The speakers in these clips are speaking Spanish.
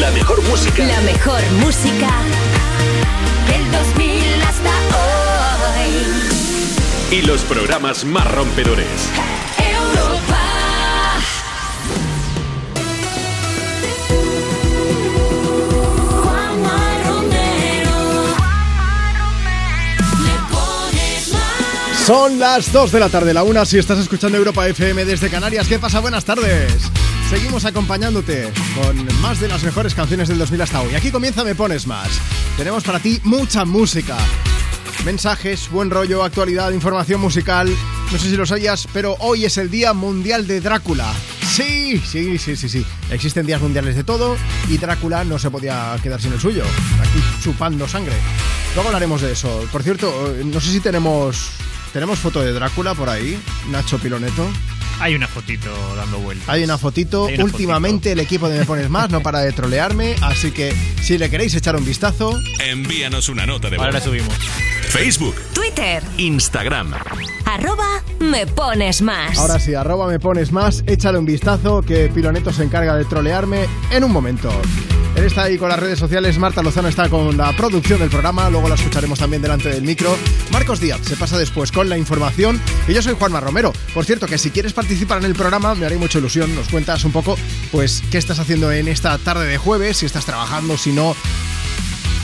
La mejor música. La mejor música del 2000 hasta hoy. Y los programas más rompedores. Europa. Juanma Romero. Le pones más. Son las 2 de la tarde, la una si estás escuchando Europa FM desde Canarias. ¿Qué pasa? Buenas tardes. Seguimos acompañándote con más de las mejores canciones del 2000 hasta hoy. Aquí comienza Me Pones Más. Tenemos para ti mucha música. Mensajes, buen rollo, actualidad, información musical. No sé si lo sabías, pero hoy es el Día Mundial de Drácula. Sí, sí, sí, sí, sí. Existen días mundiales de todo y Drácula no se podía quedar sin el suyo. Aquí chupando sangre. Luego hablaremos de eso. Por cierto, eh, no sé si tenemos tenemos foto de Drácula por ahí, Nacho Piloneto. Hay una fotito dando vueltas. Hay una fotito. Hay una Últimamente el equipo de Me Pones Más no para de trolearme, así que si le queréis echar un vistazo, Envíanos una nota de voz. Ahora la subimos. Facebook, Twitter. Instagram. Arroba me pones más. ahora sí, arroba Me Pones Más, échale un vistazo que Piloneto se encarga de trolearme en un momento. Él está ahí con las redes sociales, Marta Lozano está con la producción del programa, luego la escucharemos también delante del micro. Marcos Díaz se pasa después con la información y yo soy Juanma Romero. Por cierto, que si quieres participar en el programa me haré mucha ilusión, nos cuentas un poco pues qué estás haciendo en esta tarde de jueves, si estás trabajando, si no...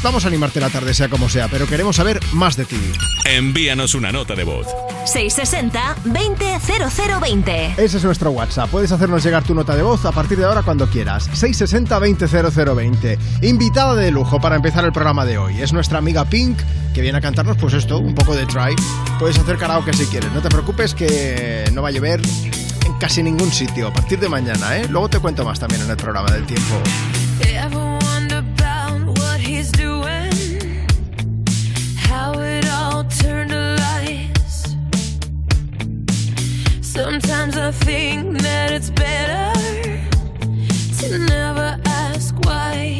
Vamos a animarte la tarde, sea como sea, pero queremos saber más de ti. Envíanos una nota de voz. 660-200020. Ese es nuestro WhatsApp. Puedes hacernos llegar tu nota de voz a partir de ahora cuando quieras. 660-200020. Invitada de lujo para empezar el programa de hoy. Es nuestra amiga Pink que viene a cantarnos, pues esto, un poco de try. Puedes hacer karaoke si quieres. No te preocupes que no va a llover en casi ningún sitio a partir de mañana, ¿eh? Luego te cuento más también en el programa del tiempo. It all turned to lies. Sometimes I think that it's better to never ask why.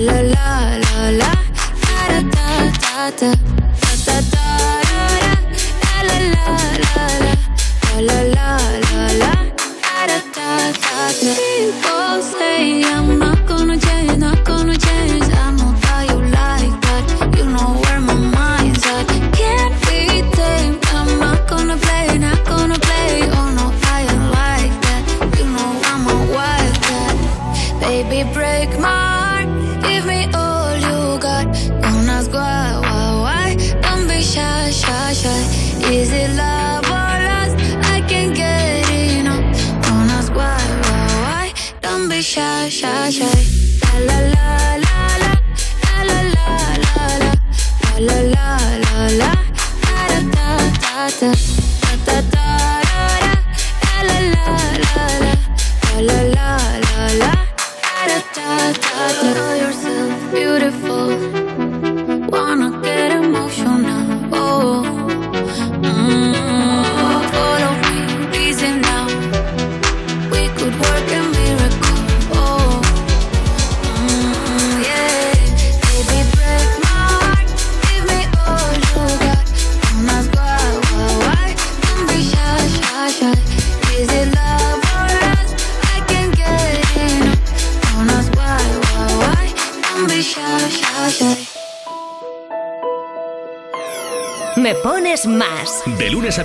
la la la la la. Da da da da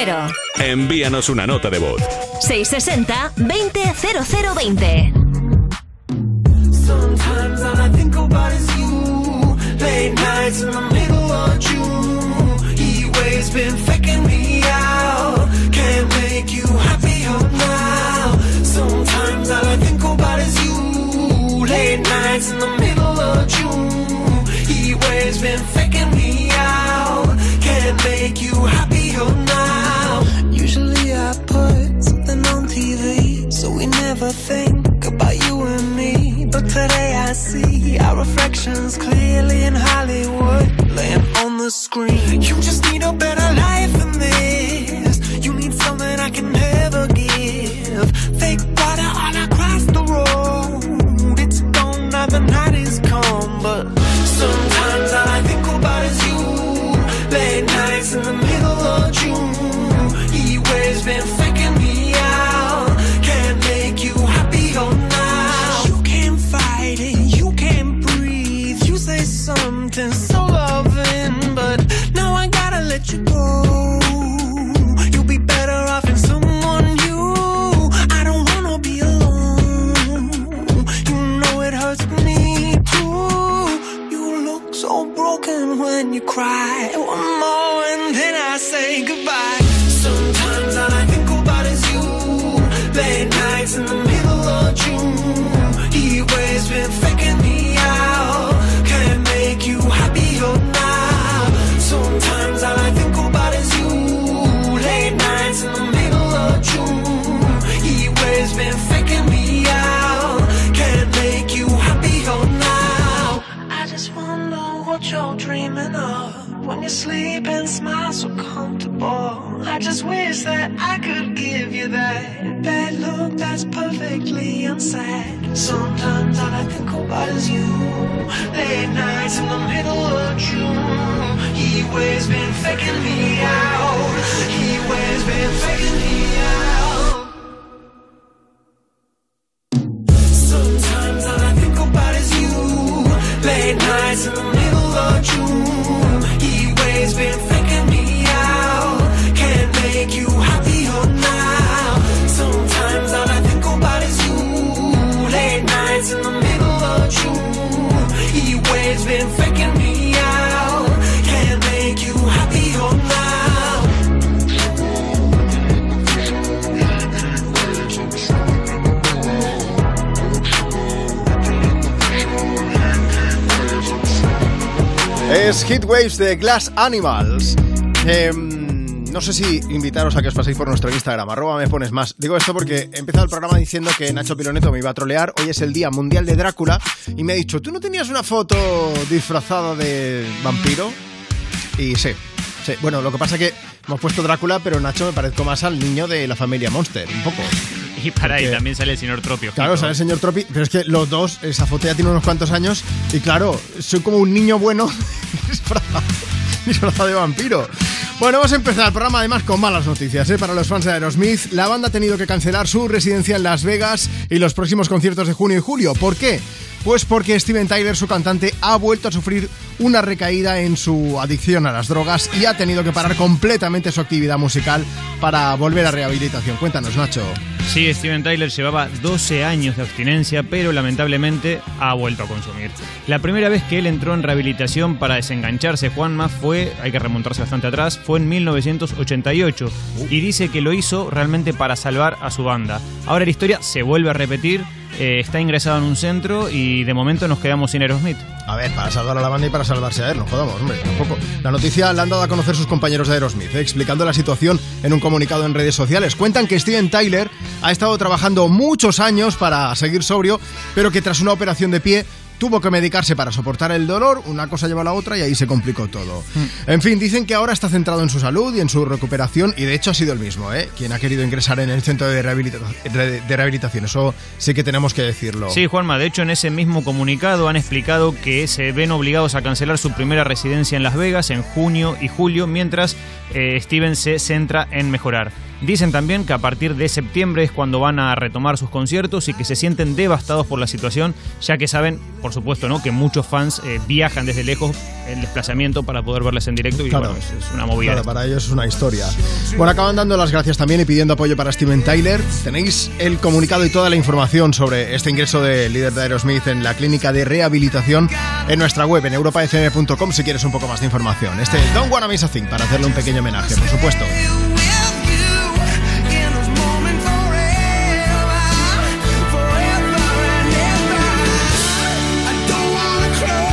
Romero. Envíanos una nota de voz. 660 200020. De Glass Animals. Em, no sé si invitaros a que os paséis por nuestro Instagram, arroba me pones más. Digo esto porque he empezado el programa diciendo que Nacho Piloneto me iba a trolear. Hoy es el Día Mundial de Drácula y me ha dicho, ¿tú no tenías una foto disfrazada de vampiro? Y sí, sí. Bueno, lo que pasa es que hemos puesto Drácula, pero Nacho me parezco más al niño de la familia Monster, un poco. Y para ahí también sale el señor Tropio. Claro, sale el señor Tropi, pero es que los dos, esa foto ya tiene unos cuantos años y claro, soy como un niño bueno disfrazado, de vampiro. Bueno, vamos a empezar el programa además con malas noticias ¿eh? para los fans de Aerosmith. La banda ha tenido que cancelar su residencia en Las Vegas y los próximos conciertos de junio y julio. ¿Por qué? Pues porque Steven Tyler, su cantante, ha vuelto a sufrir una recaída en su adicción a las drogas y ha tenido que parar completamente su actividad musical para volver a rehabilitación. Cuéntanos, Nacho. Sí, Steven Tyler llevaba 12 años de abstinencia, pero lamentablemente ha vuelto a consumir. La primera vez que él entró en rehabilitación para desengancharse, Juanma, fue, hay que remontarse bastante atrás, fue en 1988. Y dice que lo hizo realmente para salvar a su banda. Ahora la historia se vuelve a repetir, eh, está ingresado en un centro y de momento nos quedamos sin Aerosmith. A ver, para salvar a la banda y para salvarse a él, no jodamos, hombre, tampoco. La noticia la han dado a conocer sus compañeros de Aerosmith, eh, explicando la situación en un comunicado en redes sociales. Cuentan que Steven Tyler ha estado trabajando muchos años para seguir sobrio, pero que tras una operación de pie tuvo que medicarse para soportar el dolor, una cosa lleva a la otra y ahí se complicó todo. En fin, dicen que ahora está centrado en su salud y en su recuperación y de hecho ha sido el mismo, ¿eh? Quien ha querido ingresar en el centro de, rehabilita- de- de rehabilitación, eso sí que tenemos que decirlo. Sí, Juanma, de hecho en ese mismo comunicado han explicado que se ven obligados a cancelar su primera residencia en Las Vegas en junio y julio, mientras eh, Steven se centra en mejorar. Dicen también que a partir de septiembre es cuando van a retomar sus conciertos y que se sienten devastados por la situación, ya que saben, por supuesto, ¿no? que muchos fans eh, viajan desde lejos el desplazamiento para poder verles en directo y Claro. bueno, es, es una movida. Claro, para ellos es una historia. Bueno, acaban dando las gracias también y pidiendo apoyo para Steven Tyler. Tenéis el comunicado y toda la información sobre este ingreso del líder de Aerosmith en la clínica de rehabilitación en nuestra web, en europafm.com, si quieres un poco más de información. Este Don't Wanna Miss a Thing, para hacerle un pequeño homenaje, por supuesto.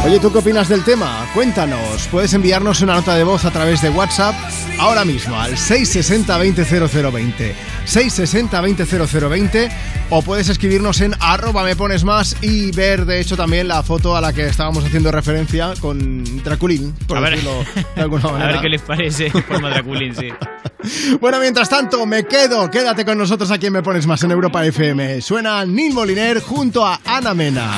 Oye, ¿tú qué opinas del tema? Cuéntanos. Puedes enviarnos una nota de voz a través de WhatsApp ahora mismo al 660-200020. 660-200020 o puedes escribirnos en arroba me pones más y ver de hecho también la foto a la que estábamos haciendo referencia con Draculín, por A ver, decirlo de alguna a manera. ver qué les parece forma Draculín, sí. Bueno, mientras tanto, me quedo. Quédate con nosotros aquí en Me Pones Más en Europa FM. Suena Neil Moliner junto a Ana Mena.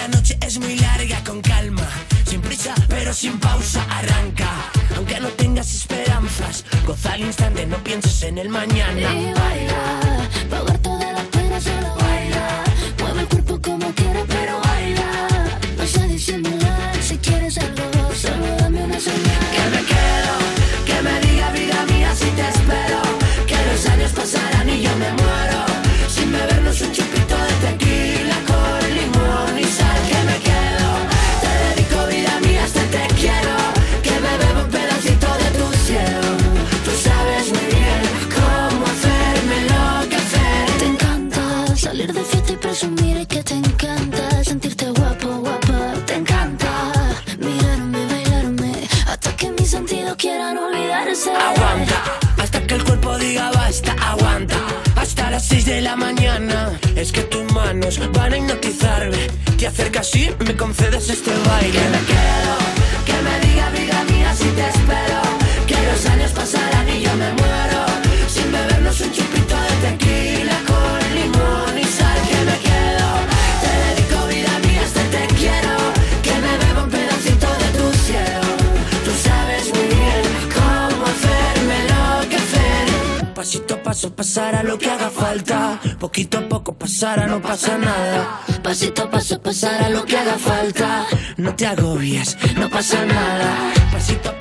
La noche es muy larga, con calma. Sin prisa, pero sin pausa, arranca. Aunque no tengas esperanzas, goza al instante, no pienses en el mañana. Y baila, pagar todas las penas, solo baila. Mueve el cuerpo como quieras, pero baila. No sé disimular, si quieres algo, solo dame una señal. Que me quedo, que me diga vida mía si te espero. Que los años pasarán y yo me muero. Manos van a hipnotizarme. Te acercas y me concedes este baile. Que me quedo, que me diga vida mía si te espero. Que los años pasarán y yo me muero. Sin bebernos un chupito de tequila con limón y sal. Que me quedo, te dedico vida mía, este te quiero. Que me bebo un pedacito de tu cielo. Tú sabes muy bien cómo hacerme enloquecer. Pasito a paso pasará lo que haga falta. Poquito a poco no pasa nada. Pasito a paso pasará lo que haga falta. No te agobies, no pasa nada. Pasito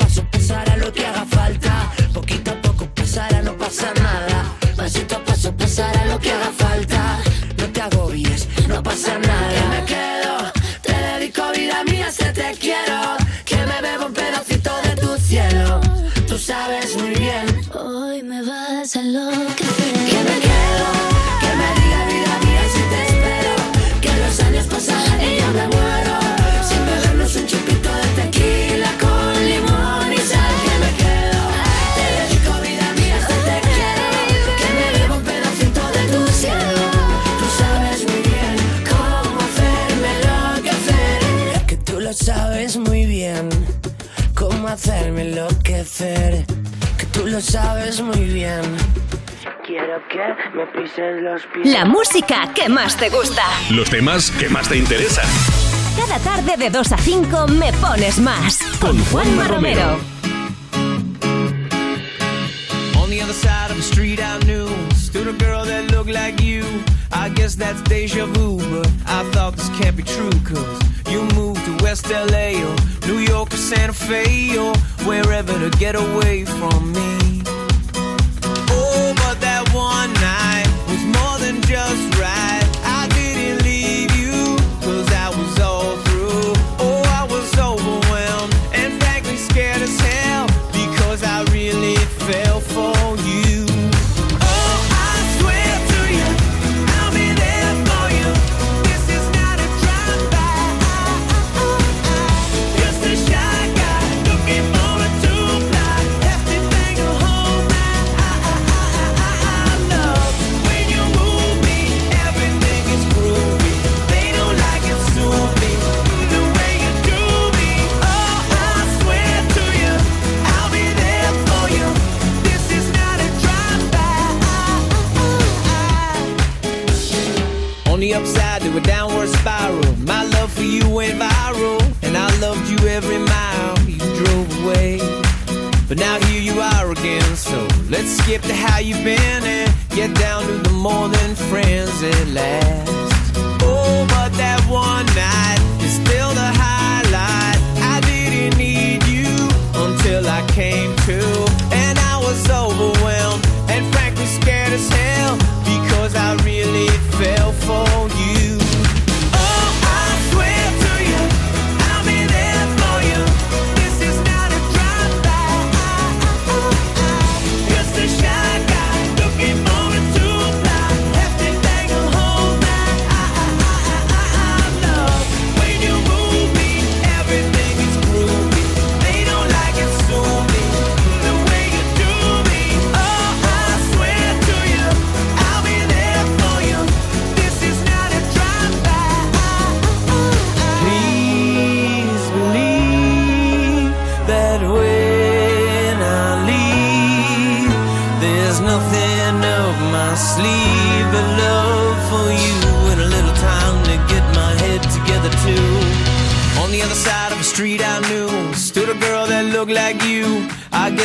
lo sabes muy bien. Quiero que me pises los pies. La música que más te gusta. Los temas que más te interesan. Cada tarde de 2 a 5 me pones más. Con Juanma Romero. On the other side of the street I knew Stood a girl that looked like you I guess that's deja vu But I thought this can't be true Cause West LA Or New York or Santa Fe Or wherever to get away from me. Oh, but that one night Was more than just let's skip to how you've been and get down to the than friends at last. Oh, but that one night is still the highlight. I didn't need you until I came to,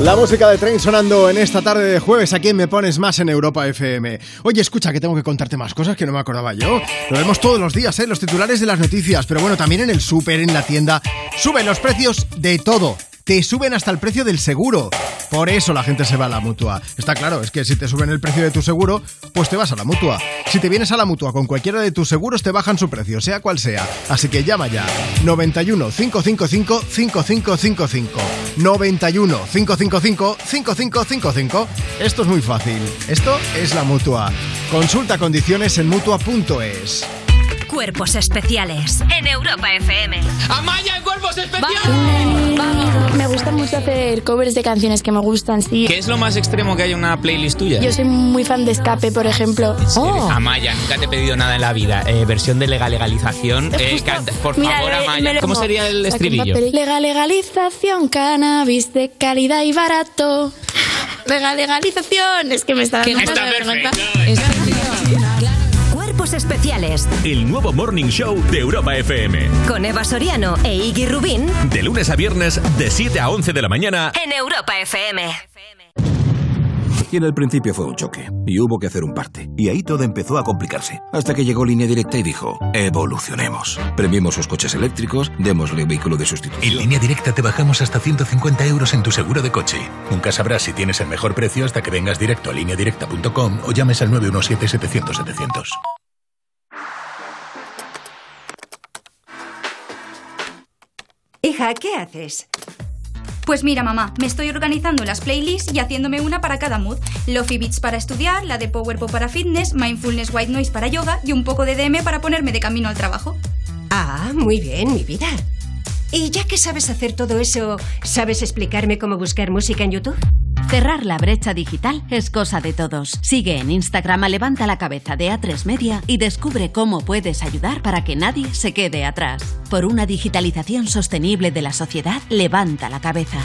La música de Train sonando en esta tarde de jueves aquí en Me Pones Más en Europa FM. Oye, escucha que tengo que contarte más cosas que no me acordaba yo. Lo vemos todos los días, ¿eh? Los titulares de las noticias, pero bueno, también en el súper, en la tienda. Suben los precios de todo. Te suben hasta el precio del seguro. Por eso la gente se va a la mutua. Está claro, es que si te suben el precio de tu seguro, pues te vas a la mutua. Si te vienes a la mutua con cualquiera de tus seguros, te bajan su precio, sea cual sea. Así que llama ya. 91 555 5555. 91 555 5555. Esto es muy fácil. Esto es la mutua. Consulta condiciones en mutua.es. Cuerpos especiales en Europa FM. ¡Amaya en cuerpos especiales! Me gusta mucho hacer covers de canciones que me gustan, sí. ¿Qué es lo más extremo que hay en una playlist tuya? Yo soy muy fan de Escape, por ejemplo. Oh. Amaya, nunca te he pedido nada en la vida. Eh, versión de legal legalización. Eh, canta- por Mira, favor, Amaya. ¿Cómo sería el estribillo? Legal legalización, cannabis de calidad y barato. Legal legalización. Es que me está dando Está una especiales El nuevo Morning Show de Europa FM. con Eva Soriano e Iggy Rubín De lunes a viernes, de 7 a 11 de la mañana. en Europa FM. Y en el principio fue un choque, y hubo que hacer un parte. Y ahí todo empezó a complicarse. Hasta que llegó Línea Directa y dijo, evolucionemos. Premiemos sus coches eléctricos, démosle vehículo de sustitución. En línea directa te bajamos hasta 150 euros en tu seguro de coche. Nunca sabrás si tienes el mejor precio hasta que vengas directo a lineadirecta.com o llames al 917-700-700. Hija, ¿qué haces? Pues mira, mamá, me estoy organizando las playlists y haciéndome una para cada mood. Lofi Beats para estudiar, la de Power Pop para fitness, Mindfulness White Noise para yoga y un poco de DM para ponerme de camino al trabajo. Ah, muy bien, mi vida. Y ya que sabes hacer todo eso, ¿sabes explicarme cómo buscar música en YouTube? Cerrar la brecha digital es cosa de todos. Sigue en Instagram a Levanta la Cabeza de A3 Media y descubre cómo puedes ayudar para que nadie se quede atrás. Por una digitalización sostenible de la sociedad, levanta la cabeza.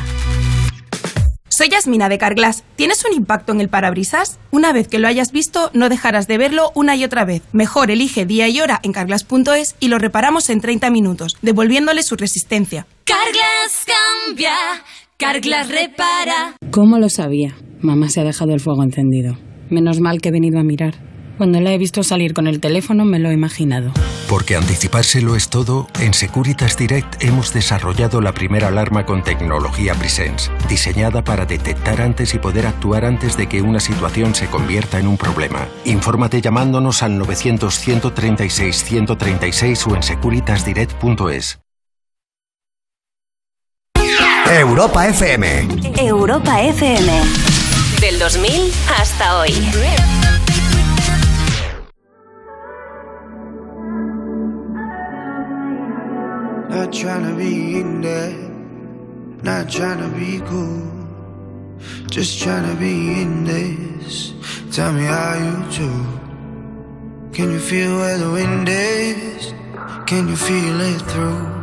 Soy Yasmina de Carglass. ¿Tienes un impacto en el parabrisas? Una vez que lo hayas visto, no dejarás de verlo una y otra vez. Mejor elige día y hora en carglass.es y lo reparamos en 30 minutos, devolviéndole su resistencia. Carglass cambia, Carglass repara. ¿Cómo lo sabía? Mamá se ha dejado el fuego encendido. Menos mal que he venido a mirar. Cuando la he visto salir con el teléfono me lo he imaginado. Porque anticipárselo es todo, en Securitas Direct hemos desarrollado la primera alarma con tecnología Presence, diseñada para detectar antes y poder actuar antes de que una situación se convierta en un problema. Infórmate llamándonos al 900-136-136 o en securitasdirect.es. Europa FM. Europa FM. Del 2000 hasta hoy. Not trying to be in there, not trying to be cool. Just trying to be in this. Tell me how you do. Can you feel where the wind is? Can you feel it through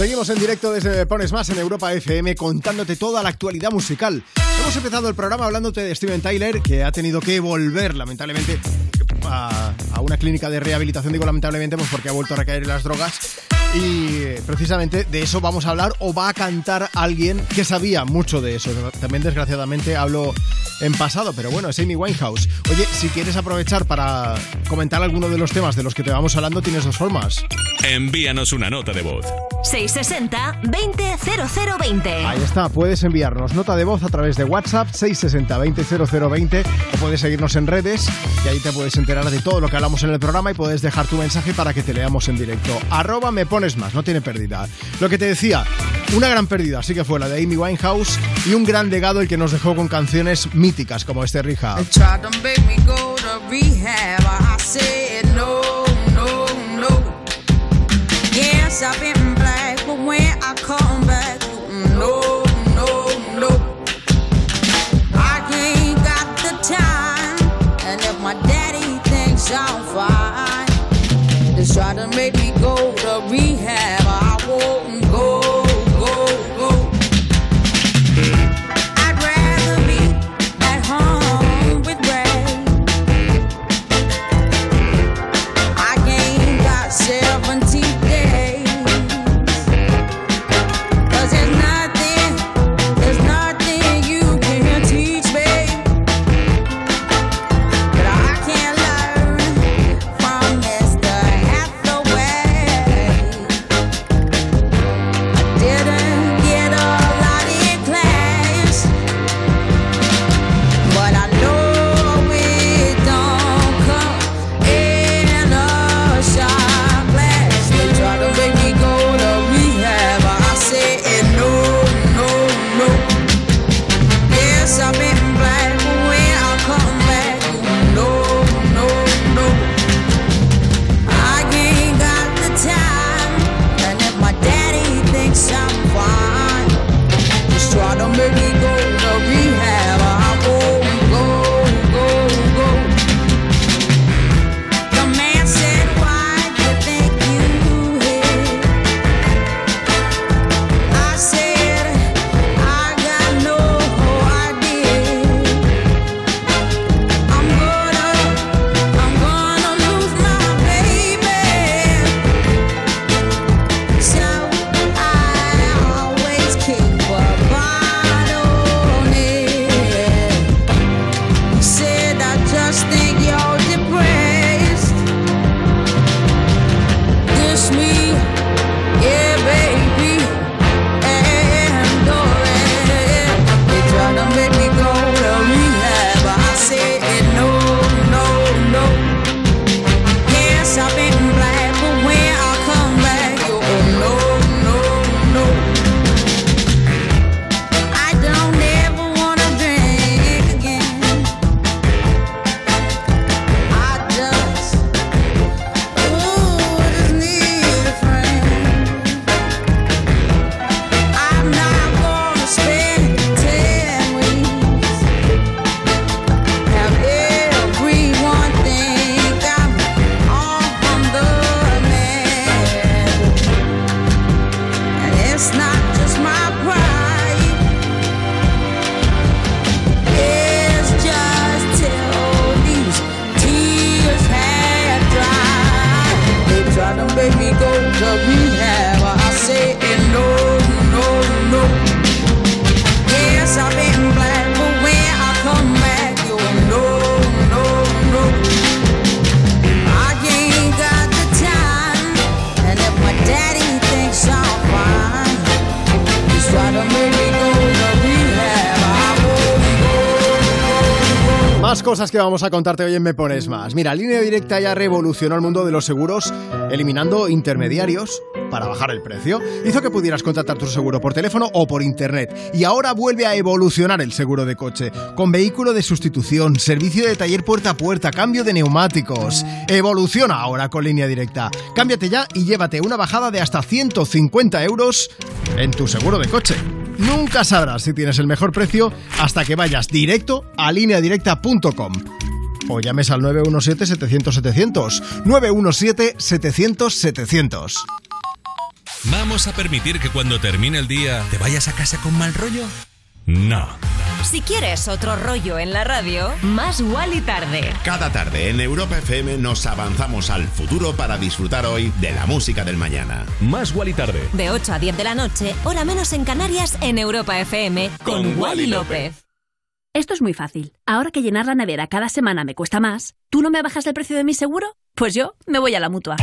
Seguimos en directo desde Pones Más en Europa FM contándote toda la actualidad musical. Hemos empezado el programa hablándote de Steven Tyler, que ha tenido que volver, lamentablemente, a, a una clínica de rehabilitación. Digo lamentablemente, pues porque ha vuelto a recaer en las drogas. Y precisamente de eso vamos a hablar o va a cantar alguien que sabía mucho de eso. También desgraciadamente hablo en pasado, pero bueno, es Amy Winehouse. Oye, si quieres aprovechar para comentar alguno de los temas de los que te vamos hablando, tienes dos formas. Envíanos una nota de voz. 660-200020. Ahí está, puedes enviarnos nota de voz a través de WhatsApp 660-200020 o puedes seguirnos en redes y ahí te puedes enterar de todo lo que hablamos en el programa y puedes dejar tu mensaje para que te leamos en directo. Arroba me pones más, no tiene pérdida. Lo que te decía, una gran pérdida sí que fue la de Amy Winehouse y un gran legado el que nos dejó con canciones míticas como este Rija. Just try to make me go to rehab. Que vamos a contarte hoy en Me Pones Más. Mira, Línea Directa ya revolucionó el mundo de los seguros eliminando intermediarios para bajar el precio. Hizo que pudieras contratar tu seguro por teléfono o por internet. Y ahora vuelve a evolucionar el seguro de coche. Con vehículo de sustitución, servicio de taller puerta a puerta, cambio de neumáticos. Evoluciona ahora con Línea Directa. Cámbiate ya y llévate una bajada de hasta 150 euros en tu seguro de coche. Nunca sabrás si tienes el mejor precio hasta que vayas directo a lineadirecta.com o llames al 917-700-700. 917-700-700. ¿Vamos a permitir que cuando termine el día te vayas a casa con mal rollo? No. Si quieres otro rollo en la radio, más y tarde. Cada tarde en Europa FM nos avanzamos al futuro para disfrutar hoy de la música del mañana. Más y tarde. De 8 a 10 de la noche, hora menos en Canarias, en Europa FM, con, Con Wally Wally López. Esto es muy fácil. Ahora que llenar la nevera cada semana me cuesta más, ¿tú no me bajas el precio de mi seguro? Pues yo me voy a la mutua.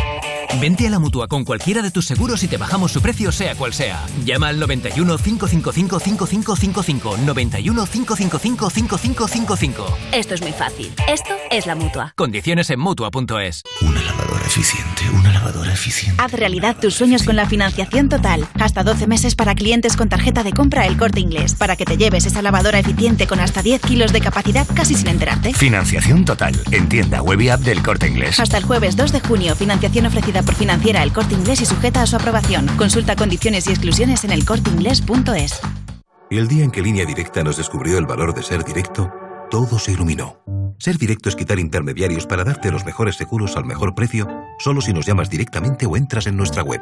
Vente a la mutua con cualquiera de tus seguros y te bajamos su precio, sea cual sea. Llama al 91 555 5555. 91 555 5555. Esto es muy fácil. Esto es la mutua. Condiciones en mutua.es. Una lavadora eficiente, una lavadora eficiente. Haz realidad tus sueños con la financiación total. Hasta 12 meses para clientes con tarjeta de compra El Corte Inglés. Para que te lleves esa lavadora eficiente con hasta 10 kilos de capacidad casi sin enterarte. Financiación total. En tienda web y app del Corte Inglés. Hasta el jueves 2 de junio, financiación ofrecida por financiera El Corte Inglés y sujeta a su aprobación. Consulta condiciones y exclusiones en elcorteingles.es. El día en que Línea Directa nos descubrió el valor de ser directo, todo se iluminó. Ser directo es quitar intermediarios para darte los mejores seguros al mejor precio, solo si nos llamas directamente o entras en nuestra web.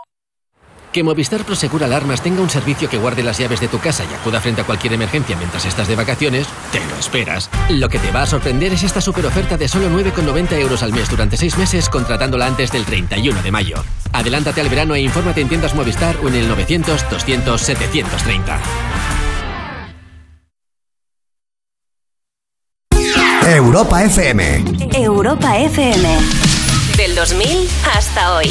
Que Movistar Prosegur Alarmas tenga un servicio que guarde las llaves de tu casa y acuda frente a cualquier emergencia mientras estás de vacaciones, te lo esperas. Lo que te va a sorprender es esta super oferta de solo 9,90 euros al mes durante 6 meses contratándola antes del 31 de mayo. Adelántate al verano e infórmate en tiendas Movistar o en el 900 200 730. Europa FM. Europa FM. Del 2000 hasta hoy.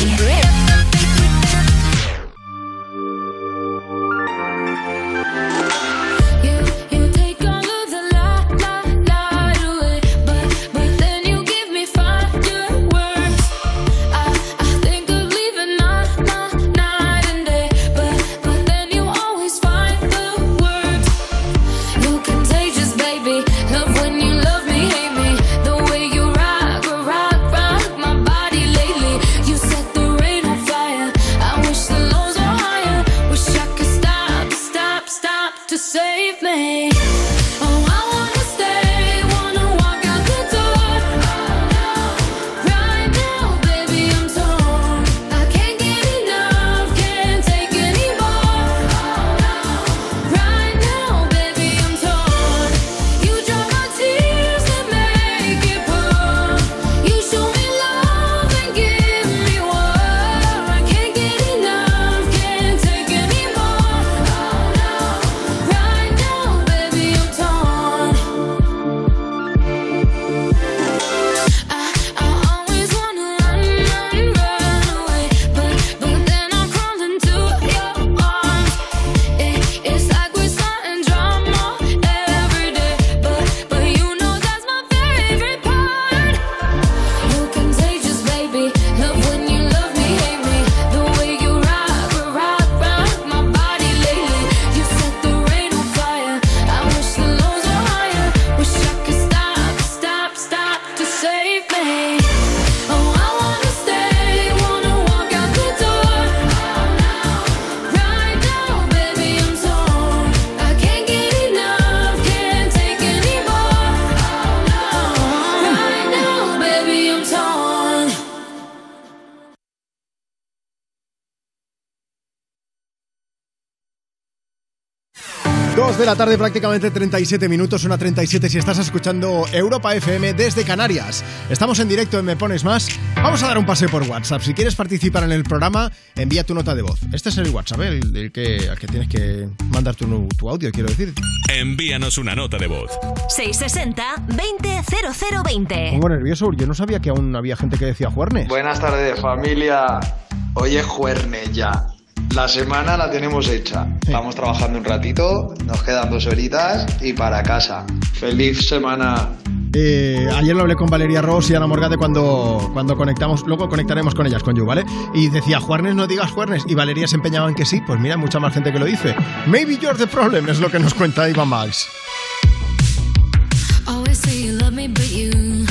La tarde, prácticamente 37 minutos, una 37 si estás escuchando Europa FM desde Canarias. Estamos en directo en Me Pones Más. Vamos a dar un paseo por WhatsApp. Si quieres participar en el programa, envía tu nota de voz. Este es el WhatsApp, ¿eh? el, el que, al que tienes que mandar tu, tu audio, quiero decir. Envíanos una nota de voz. 660-200020. Pongo nervioso porque yo no sabía que aún había gente que decía Juernes. Buenas tardes, familia. Hoy es jueves ya. La semana la tenemos hecha. Vamos trabajando un ratito, nos quedan dos horitas y para casa. Feliz semana. Eh, ayer lo hablé con Valeria Ross y Ana Morgade cuando, cuando conectamos, luego conectaremos con ellas, con You, ¿vale? Y decía, Juernes, no digas Juernes. Y Valeria se empeñaba en que sí. Pues mira, mucha más gente que lo dice. Maybe you're the problem, es lo que nos cuenta Iván Max. Always say you love me, but you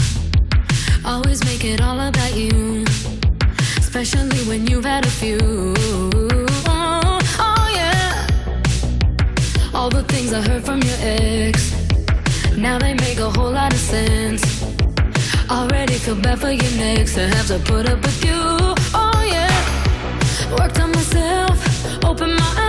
always make it all about you. Especially when you've had a few. All the things I heard from your ex. Now they make a whole lot of sense. Already feel bad for your next to have to put up with you. Oh, yeah. Worked on myself, open my eyes.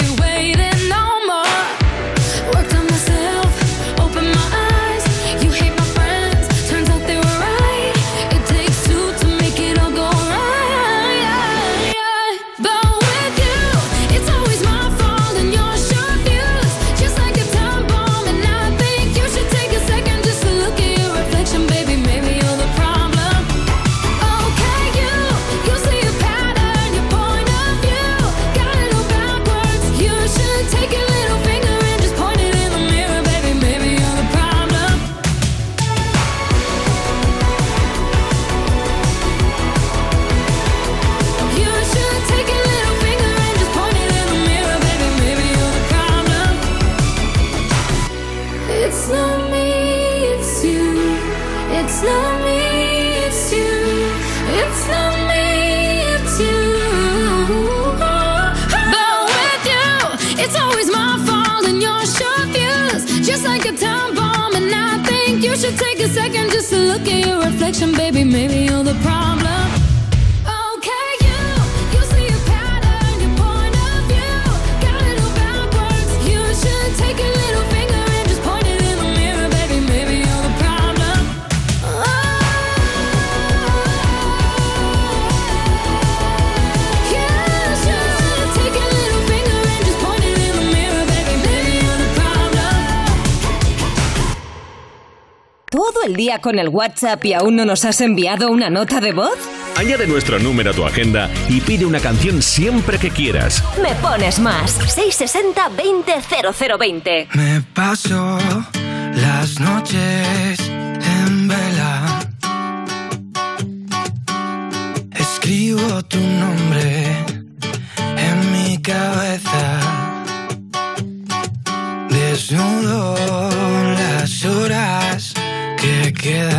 día con el WhatsApp y aún no nos has enviado una nota de voz? Añade nuestro número a tu agenda y pide una canción siempre que quieras. Me pones más. 660-200020. Me paso las noches en vela. Escribo tu nombre que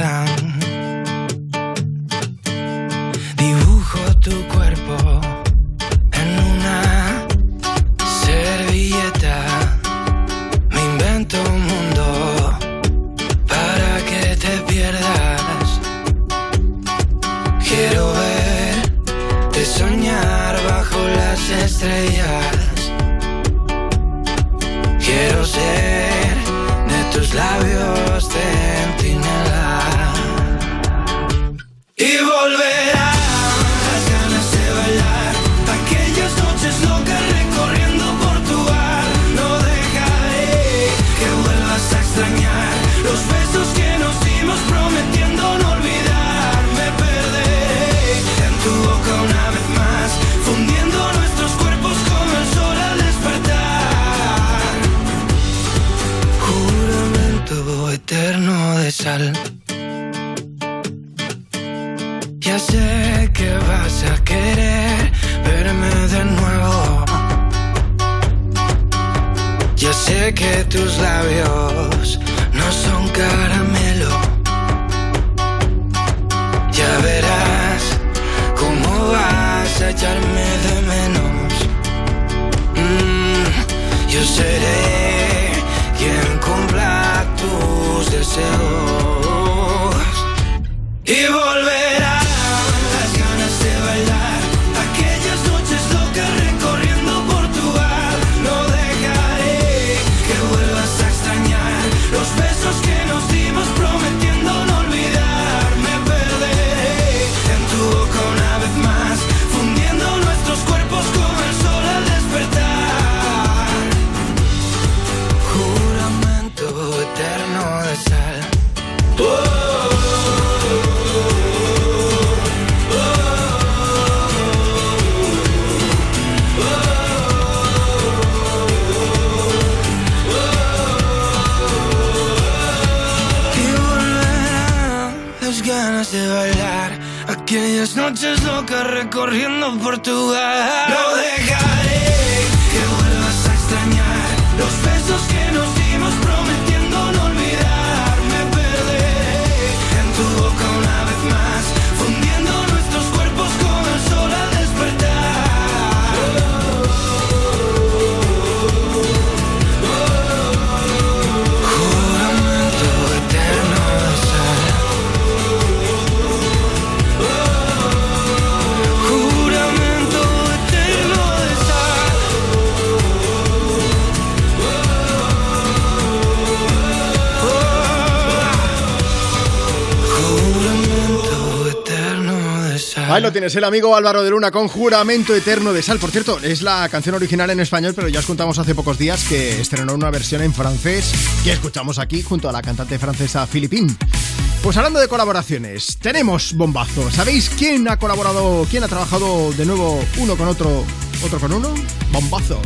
tienes, el amigo Álvaro de Luna con Juramento Eterno de Sal. Por cierto, es la canción original en español, pero ya os contamos hace pocos días que estrenó una versión en francés que escuchamos aquí junto a la cantante francesa Philippine. Pues hablando de colaboraciones, tenemos bombazo. ¿Sabéis quién ha colaborado, quién ha trabajado de nuevo uno con otro, otro con uno? Bombazo.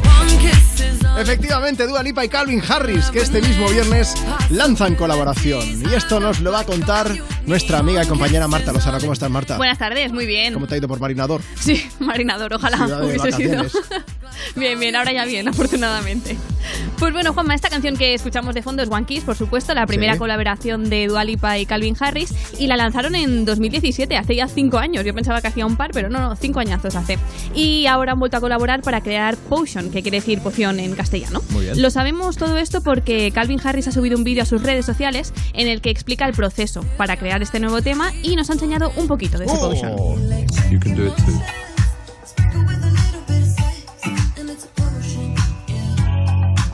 Efectivamente, Dua Lipa y Calvin Harris, que este mismo viernes lanzan colaboración. Y esto nos lo va a contar nuestra amiga y compañera Marta Lozana. ¿Cómo estás, Marta? Buenas tardes, muy bien. ¿Cómo te ha ido por Marinador? Sí, marinador, ojalá hubiese sido. bien, bien, ahora ya bien, afortunadamente. Pues bueno, Juanma, esta canción que escuchamos de fondo es One Kiss, por supuesto, la primera Sí. colaboración de Dua Lipa y Calvin Harris, y la lanzaron en 2017, hace ya cinco años. Yo pensaba que hacía un par, pero no, no, cinco añazos hace. Y ahora han vuelto a colaborar para crear Potion, que quiere decir poción en castellano. Muy bien. Lo sabemos todo esto porque Calvin Harris ha subido un vídeo a sus redes sociales en el que explica el proceso para crear este nuevo tema y nos ha enseñado un poquito de ese Oh. Potion. You can do it too.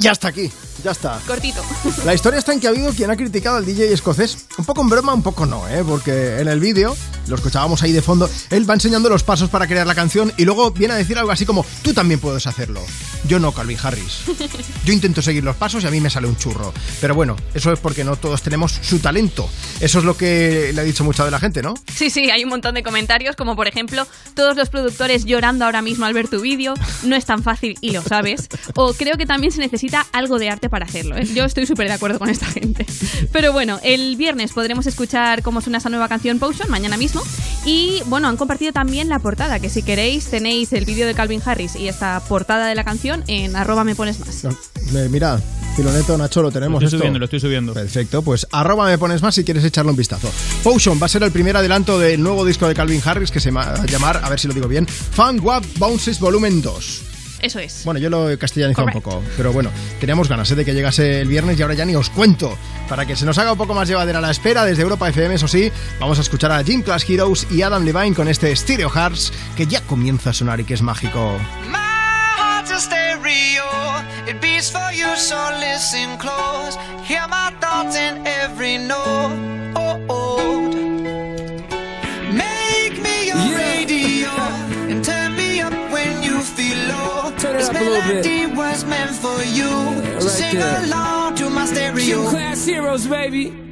Ya está aquí, ya está. Cortito. La historia está en que ha habido quien ha criticado al DJ escocés. Un poco en broma, un poco no, ¿eh? Porque en el vídeo, lo escuchábamos ahí de fondo, él va enseñando los pasos para crear la canción y luego viene a decir algo así como, tú también puedes hacerlo. Yo no, Calvin Harris. Yo intento seguir los pasos y a mí me sale un churro. Pero bueno, eso es porque no todos tenemos su talento. Eso es lo que le ha dicho mucha de la gente, ¿no? Sí, sí, hay un montón de comentarios, como por ejemplo, todos los productores llorando ahora mismo al ver tu vídeo, no es tan fácil y lo sabes. O creo que también se necesita algo de arte para hacerlo. ¿eh? Yo estoy súper de acuerdo con esta gente. Pero bueno, el viernes podremos escuchar cómo suena esa nueva canción Potion, mañana mismo. Y bueno, han compartido también la portada, que si queréis tenéis el vídeo de Calvin Harris y esta portada de la canción en arroba me pones más. Mira, Filoneto, Nacho, lo tenemos. Lo estoy esto. subiendo, lo estoy subiendo. Perfecto, pues arroba me pones más si quieres echarle un vistazo. Potion va a ser el primer adelanto del nuevo disco de Calvin Harris que se va a llamar, a ver si lo digo bien, Fun Wap Bounces Volumen 2. Eso es. Bueno, yo lo he castellanizado un poco, pero bueno, teníamos ganas ¿eh? de que llegase el viernes y ahora ya ni os cuento. Para que se nos haga un poco más llevadera la espera, desde Europa FM, eso sí, vamos a escuchar a Jim Class Heroes y Adam Levine con este Stereo Hearts que ya comienza a sonar y que es mágico. My heart's a stereo. It beats for you, so listen close. Hear my thoughts in every note. Make was meant for you. So right sing there. along to my stereo. Gym class heroes, baby.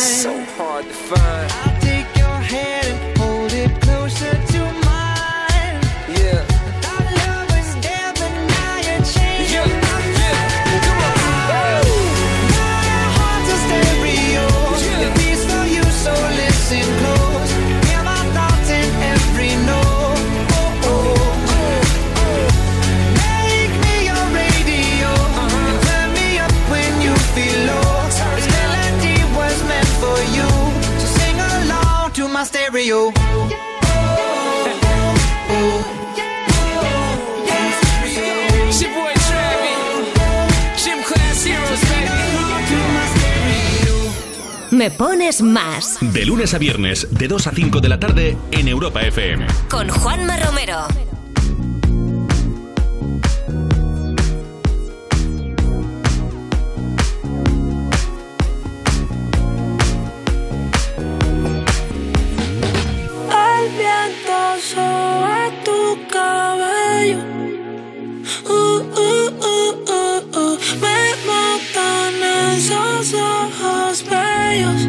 So hard to find. Me pones más. De lunes a viernes, de 2 a 5 de la tarde, en Europa FM. Con Juanma Romero. Viento sobre tu cabello. Uh, uh, uh, uh, uh. Me matan esos ojos bellos.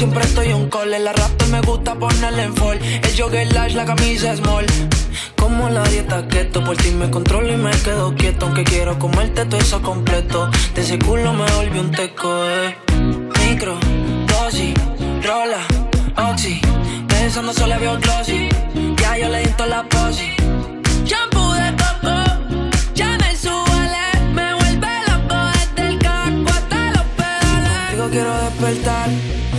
Siempre estoy un call. En la raptor me gusta ponerle en fall. El jogger large, la camisa small. Como la dieta keto, por ti me controlo y me quedo quieto. Aunque quiero comerte todo eso completo. De ese culo me volví un teco, eh. Micro, dosis, rola, oxi. pensando solo veo glossy. Ya yo le di toda la posi. Shampoo de coco, ya me. Me vuelve loco desde el caco hasta los pedales. Contigo quiero despertar,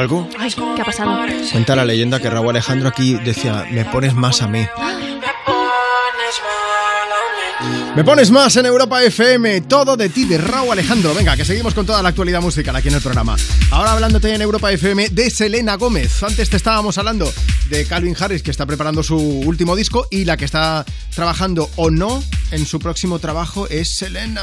Algo? Ay, ¿qué ha pasado? Cuenta la leyenda que Raúl Alejandro aquí decía, me pones más a mí. Me pones más en Europa FM, todo de ti, de Raúl Alejandro. Venga, que seguimos con toda la actualidad musical aquí en el programa. Ahora hablándote en Europa FM de Selena Gómez. Antes te estábamos hablando de Calvin Harris, que está preparando su último disco, y la que está trabajando o no en su próximo trabajo es Selena.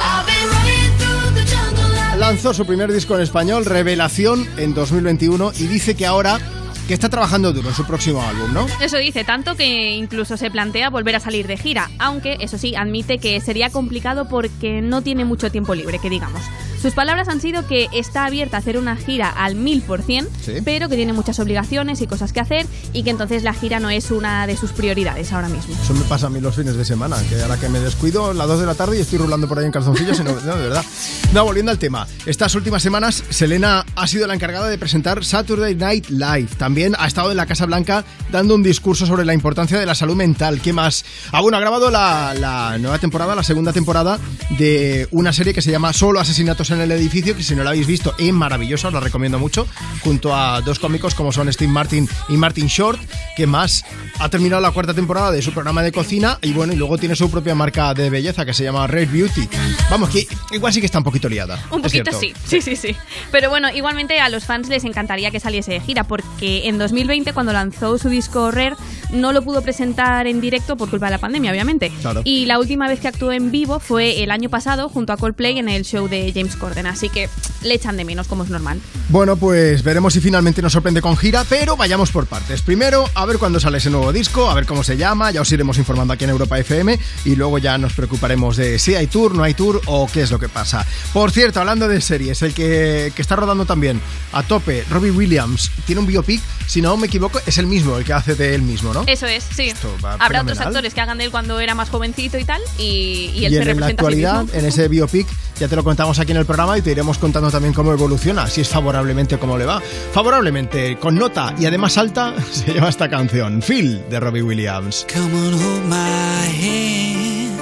Lanzó su primer disco en español, Revelación, en 2021, y dice que ahora que está trabajando duro en su próximo álbum, ¿no? Eso dice, tanto que incluso se plantea volver a salir de gira, aunque eso sí, admite que sería complicado porque no tiene mucho tiempo libre, que digamos. Sus palabras han sido que está abierta a hacer una gira al mil por cien, Sí. pero que tiene muchas obligaciones y cosas que hacer y que entonces la gira no es una de sus prioridades ahora mismo. Eso me pasa a mí los fines de semana, que ahora que me descuido, las 2 de la tarde y estoy rulando por ahí en calzoncillos no, no, de verdad. No, volviendo al tema. Estas últimas semanas, Selena ha sido la encargada de presentar Saturday Night Live. También ha estado en la Casa Blanca dando un discurso sobre la importancia de la salud mental. ¿Qué más? Ah, bueno, ha grabado la, la nueva temporada, la segunda temporada de una serie que se llama Solo Asesinatos en el Edificio, que si no la habéis visto, es maravillosa, os la recomiendo mucho, junto a dos cómicos como son Steve Martin y Martin Short, que más ha terminado la cuarta temporada de su programa de cocina y bueno, y luego tiene su propia marca de belleza que se llama Red Beauty. Vamos, que igual sí que está un poquito liada. Un poquito sí, sí, sí, sí. Pero bueno, igualmente a los fans les encantaría que saliese de gira, porque en 2020, cuando lanzó su disco Rare, no lo pudo presentar en directo por culpa de la pandemia, obviamente. Claro. Y la última vez que actuó en vivo fue el año pasado junto a Coldplay en el show de James Corden, así que le echan de menos, como es normal. Bueno, pues veremos si finalmente nos sorprende con gira, pero vayamos por partes. Primero, a ver cuándo sale ese nuevo disco, a ver cómo se llama, ya os iremos informando aquí en Europa FM y luego ya nos preocuparemos de si hay tour, no hay tour o qué es lo que pasa. Por cierto, hablando de series, el que, que está rodando también a tope, Robbie Williams, tiene un biopic, si no me equivoco, es el mismo, el que hace de él mismo, ¿no? Eso es, sí. Habrá otros actores que hagan de él cuando era más jovencito y tal, y, y Y él se en, en la representa a sí actualidad, mismo. en ese biopic, ya te lo contamos aquí en el programa y te iremos contando también cómo evoluciona, si es favorablemente o cómo le va. Favorablemente, con nota y además alta, se llama esta canción, Phil, de Robbie Williams. Come on, hold my hand.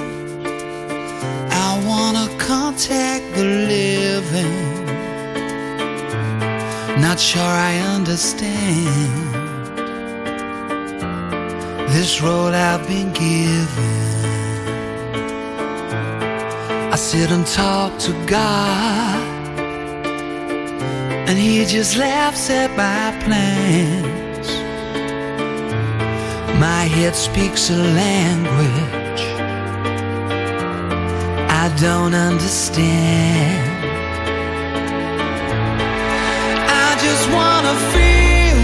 I wanna contact the living. Not sure I understand this road I've been given. I sit and talk to God, and He just laughs at my plans. My head speaks a language I don't understand. I just wanna feel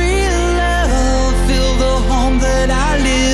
real love, feel the home that I live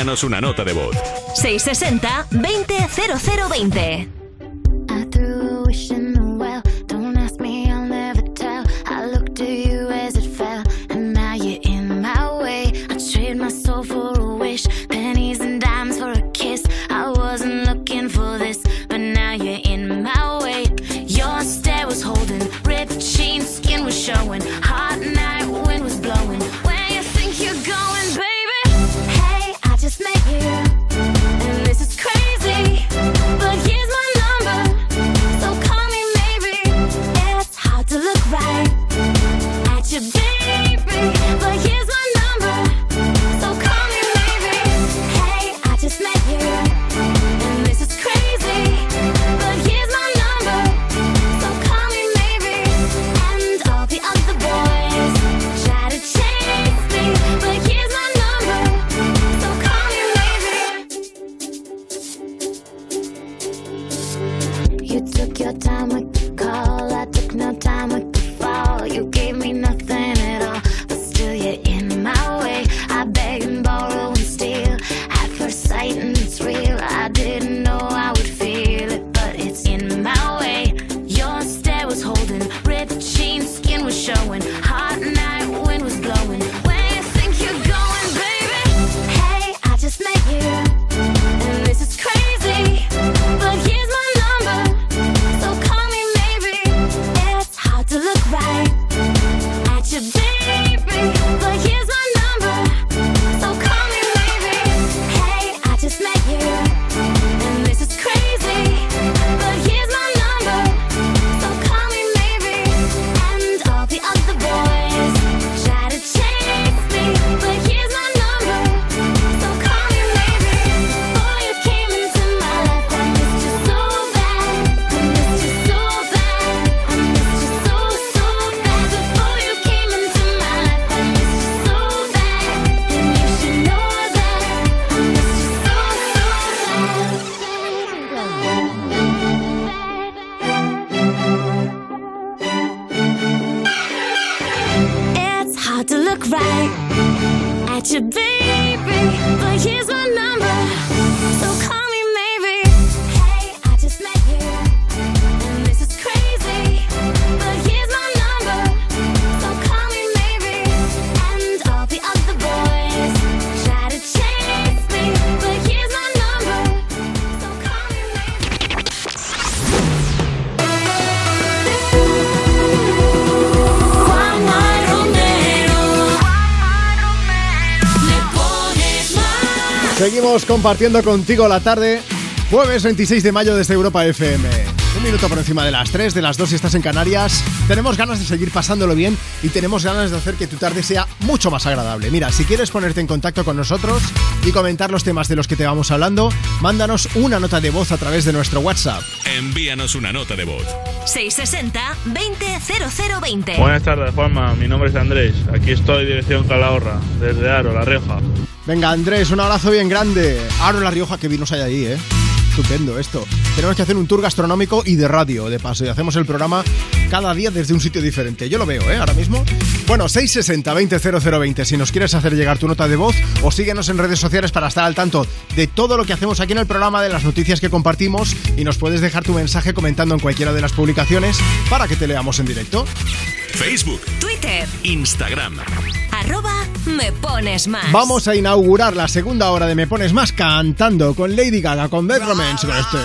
envíanos una nota de voz. 660 200020 compartiendo contigo la tarde, jueves 26 de mayo desde Europa FM. Un minuto por encima de las 3, de las 2 si estás en Canarias. Tenemos ganas de seguir pasándolo bien y tenemos ganas de hacer que tu tarde sea mucho más agradable. Mira, si quieres ponerte en contacto con nosotros y comentar los temas de los que te vamos hablando, mándanos una nota de voz a través de nuestro WhatsApp. Envíanos una nota de voz. 660-200020. Buenas tardes, Juanma. Mi nombre es Andrés. Aquí estoy, dirección Calahorra, desde Aro, La Reja. Venga, Andrés, un abrazo bien grande. Ahora La Rioja, que vinos hay ahí, ¿eh? Estupendo esto. Tenemos que hacer un tour gastronómico y de radio, de paso, y hacemos el programa cada día desde un sitio diferente. Yo lo veo, ¿eh? Ahora mismo. Bueno, 660-200020, si nos quieres hacer llegar tu nota de voz o síguenos en redes sociales para estar al tanto de todo lo que hacemos aquí en el programa, de las noticias que compartimos y nos puedes dejar tu mensaje comentando en cualquiera de las publicaciones para que te leamos en directo. Facebook, Twitter, Instagram me pones más. Vamos a inaugurar la segunda hora de Me Pones Más cantando con Lady Gaga, con Bad Romance, con este.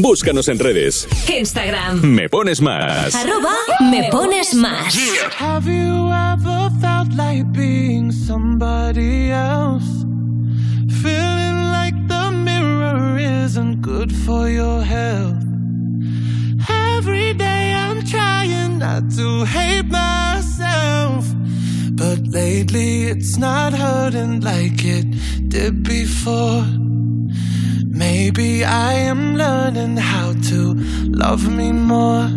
Búscanos en redes. Instagram, Me pones más. arroba me pones más. Have you ever felt like being somebody else? Feeling like the mirror isn't good for your health. Every day I'm trying not to hate myself. But lately it's not hurting like it did before. Maybe I am learning how to love me more.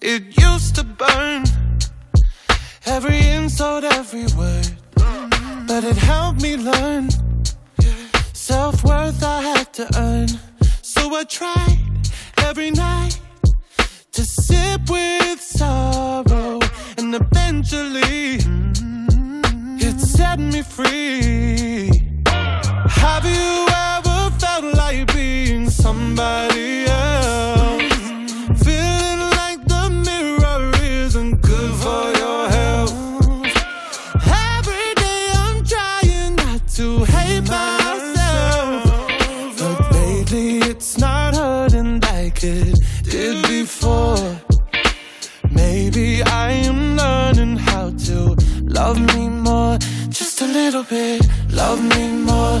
It used to burn every insult, every word, but it helped me learn self worth I had to earn. So I tried every night to sip with sorrow, and eventually it set me free. Have you felt like being somebody else? Feeling like the mirror isn't good for your health. Every day I'm trying not to hate myself. But lately it's not hurting like it did before. Maybe I am learning how to love me more. Just a little bit, love me more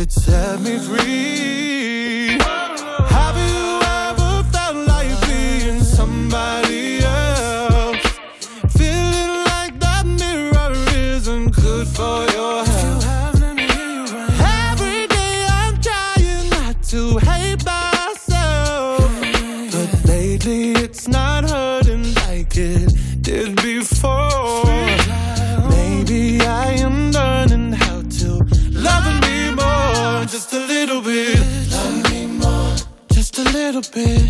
it set me free. A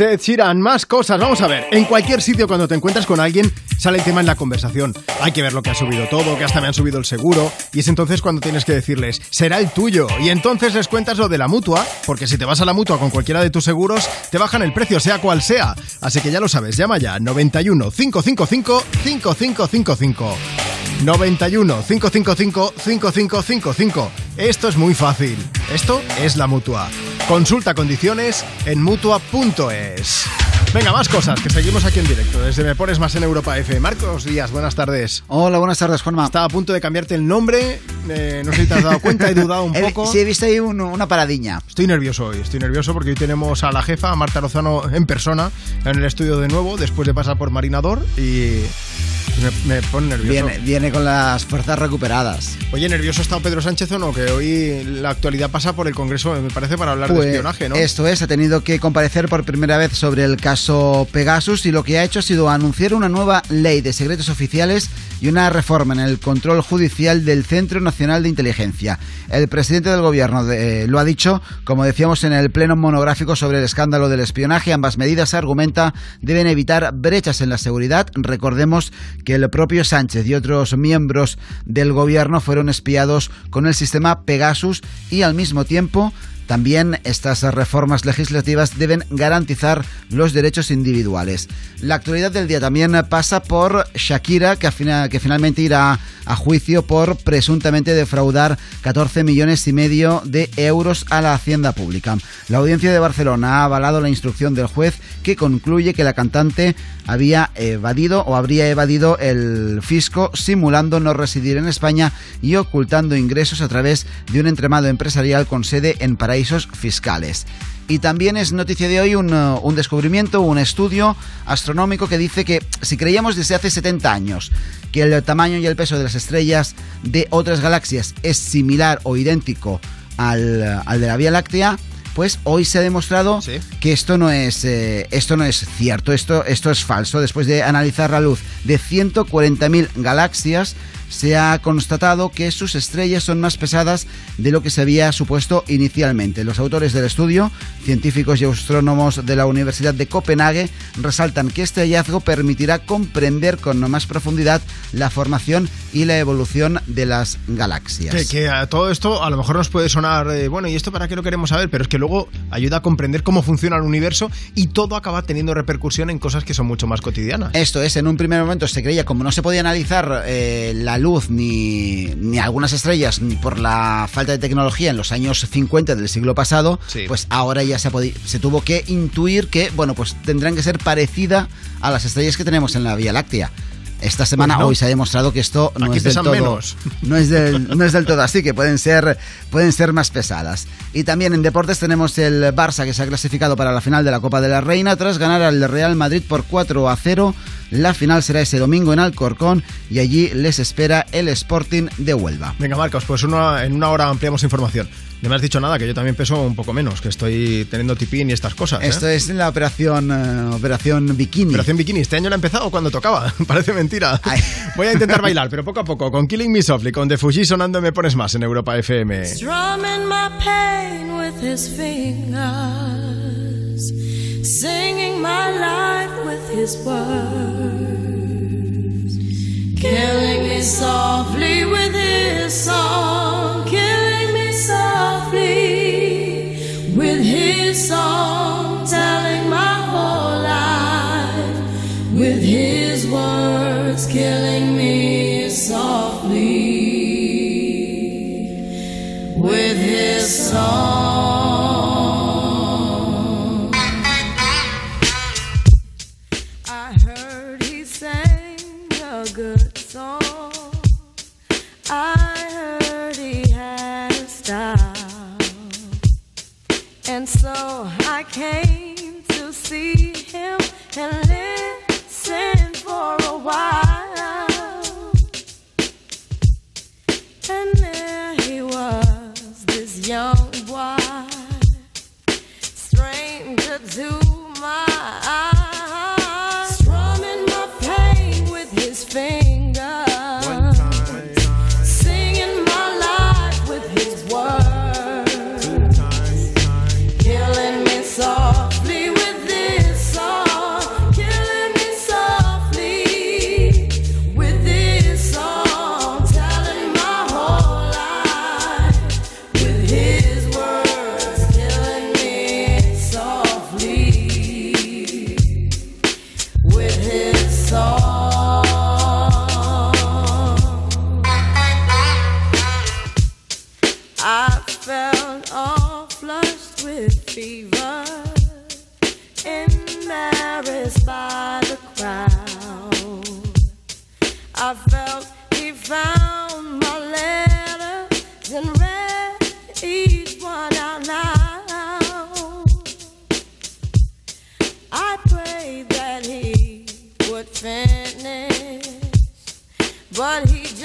de Ed más cosas. Vamos a ver, en cualquier sitio cuando te encuentras con alguien sale el tema en la conversación. Hay que ver lo que ha subido todo, que hasta me han subido el seguro. Y es entonces cuando tienes que decirles, será el tuyo. Y entonces les cuentas lo de la mutua, porque si te vas a la mutua con cualquiera de tus seguros, te bajan el precio, sea cual sea. Así que ya lo sabes, llama ya 91 555 5555. 91 555 5555. Esto es muy fácil. Esto es la mutua. Consulta condiciones en mutua.es. Venga, más cosas, que seguimos aquí en directo. Desde Me Pones Más en Europa F. Marcos Díaz, buenas tardes. Hola, buenas tardes, Juanma. Estaba a punto de cambiarte el nombre. eh, no sé si te has dado cuenta, he dudado un poco. Sí, he visto ahí un- una paradiña. Estoy nervioso hoy, estoy nervioso porque hoy tenemos a la jefa, a Marta Lozano, en persona, en el estudio de nuevo, después de pasar por Marinador y me, me pone nervioso. Viene, viene con las fuerzas recuperadas. Oye, ¿nervioso ha estado Pedro Sánchez o no? Que hoy la actualidad pasa por el Congreso, me parece, para hablar de Pues, espionaje, ¿no? Esto es, ha tenido que comparecer por primera vez sobre el caso Pegasus y lo que ha hecho ha sido anunciar una nueva ley de secretos oficiales y una reforma en el control judicial del Centro Nacional de Inteligencia. El presidente del gobierno de- lo ha dicho, como decíamos en el pleno monográfico sobre el escándalo del espionaje. Ambas medidas, argumenta, deben evitar brechas en la seguridad. Recordemos que el propio Sánchez y otros miembros del gobierno fueron espiados con el sistema Pegasus y al mismo tiempo también estas reformas legislativas deben garantizar los derechos individuales. La actualidad del día también pasa por Shakira, que, afina- que finalmente irá a juicio por presuntamente defraudar 14 millones y medio de euros a la hacienda pública. La audiencia de Barcelona ha avalado la instrucción del juez que concluye que la cantante había evadido o habría evadido el fisco simulando no residir en España y ocultando ingresos a través de un entremado empresarial con sede en paraísos fiscales. Y también es noticia de hoy un, uh, un descubrimiento, un estudio astronómico que dice que si creíamos desde hace 70 años que el tamaño y el peso de las estrellas de otras galaxias es similar o idéntico al, uh, al de la Vía Láctea, pues hoy se ha demostrado que esto no es eh, esto no es cierto, esto, esto es falso. Después de analizar la luz de 140.000 galaxias, se ha constatado que sus estrellas son más pesadas de lo que se había supuesto inicialmente. Los autores del estudio, científicos y astrónomos de la Universidad de Copenhague, resaltan que este hallazgo permitirá comprender con más profundidad la formación y la evolución de las galaxias. Que, que a todo esto a lo mejor nos puede sonar, eh, bueno, ¿y esto para qué lo queremos saber? Pero es que luego ayuda a comprender cómo funciona el universo y todo acaba teniendo repercusión en cosas que son mucho más cotidianas. Esto es, en un primer momento se creía, como no se podía analizar eh, la luz ni, ni algunas estrellas ni por la falta de tecnología en los años 50 del siglo pasado, pues ahora ya se, se tuvo que intuir que, bueno, pues tendrán que ser parecida a las estrellas que tenemos en la Vía Láctea. Esta semana, Pues no. hoy se ha demostrado que esto no Aquí es del todo, menos. no es del, no es del todo así, que pueden ser, pueden ser más pesadas. Y también en deportes tenemos el Barça que se ha clasificado para la final de la Copa de la Reina tras ganar al Real Madrid por 4 a 0. La final será ese domingo en Alcorcón y allí les espera el Sporting de Huelva. Venga, Marcos, pues una- en una hora ampliamos información. No me has dicho nada, que yo también peso un poco menos, que estoy teniendo tipín y estas cosas. ¿eh? Esto es la operación, eh, operación Bikini. Operación Bikini, este año la he empezado cuando tocaba, parece mentira. Voy a intentar bailar, pero poco a poco, con Killing Me Softly, con The Fuji sonando Me Pones Más en Europa FM. Strumming my pain with his fingers, singing my life with his words, killing me softly with his song, killing me softly with his song, killing me softly with his song. I heard he sang a good song. I heard he had a style. And so I came to see him and young boy,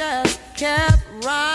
just kept right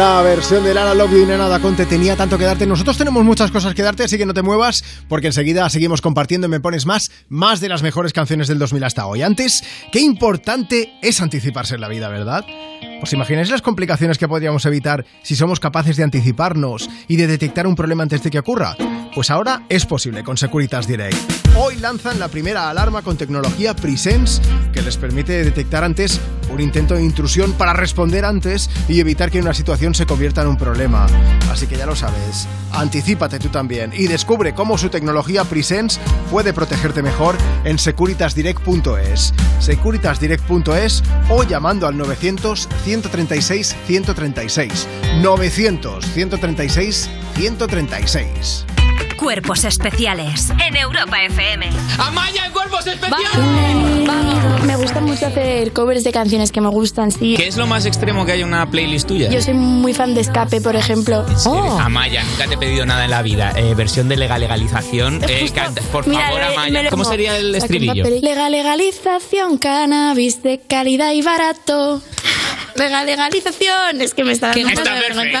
la versión de Lara Love y Nena Da Conte tenía tanto que darte. Nosotros tenemos muchas cosas que darte, así que no te muevas, porque enseguida seguimos compartiendo y me pones más, más de las mejores canciones del 2000 hasta hoy. Antes, qué importante es anticiparse en la vida, ¿verdad? ¿Os imagináis las complicaciones que podríamos evitar si somos capaces de anticiparnos y de detectar un problema antes de que ocurra? Pues ahora es posible con Securitas Direct. Hoy lanzan la primera alarma con tecnología Presence que les permite detectar antes un intento de intrusión para responder antes y evitar que una situación se convierta en un problema. Así que ya lo sabes, anticípate tú también y descubre cómo su tecnología Presence puede protegerte mejor en securitasdirect.es, securitasdirect.es o llamando al 900 136 136. 900 136 136. Cuerpos especiales en Europa FM. ¡Amaya en cuerpos especiales! Me gusta mucho hacer covers de canciones que me gustan, sí. ¿Qué es lo más extremo que hay en una playlist tuya? Yo soy muy fan de Escape, por ejemplo. Amaya, nunca te he pedido nada en la vida. Eh, versión de legal legalización. Eh, canta- por Mira, favor, Amaya. lo- ¿Cómo sería el estribillo? Legal legalización, cannabis de calidad y barato. Legal legalización. Es que me está dando está vergüenza.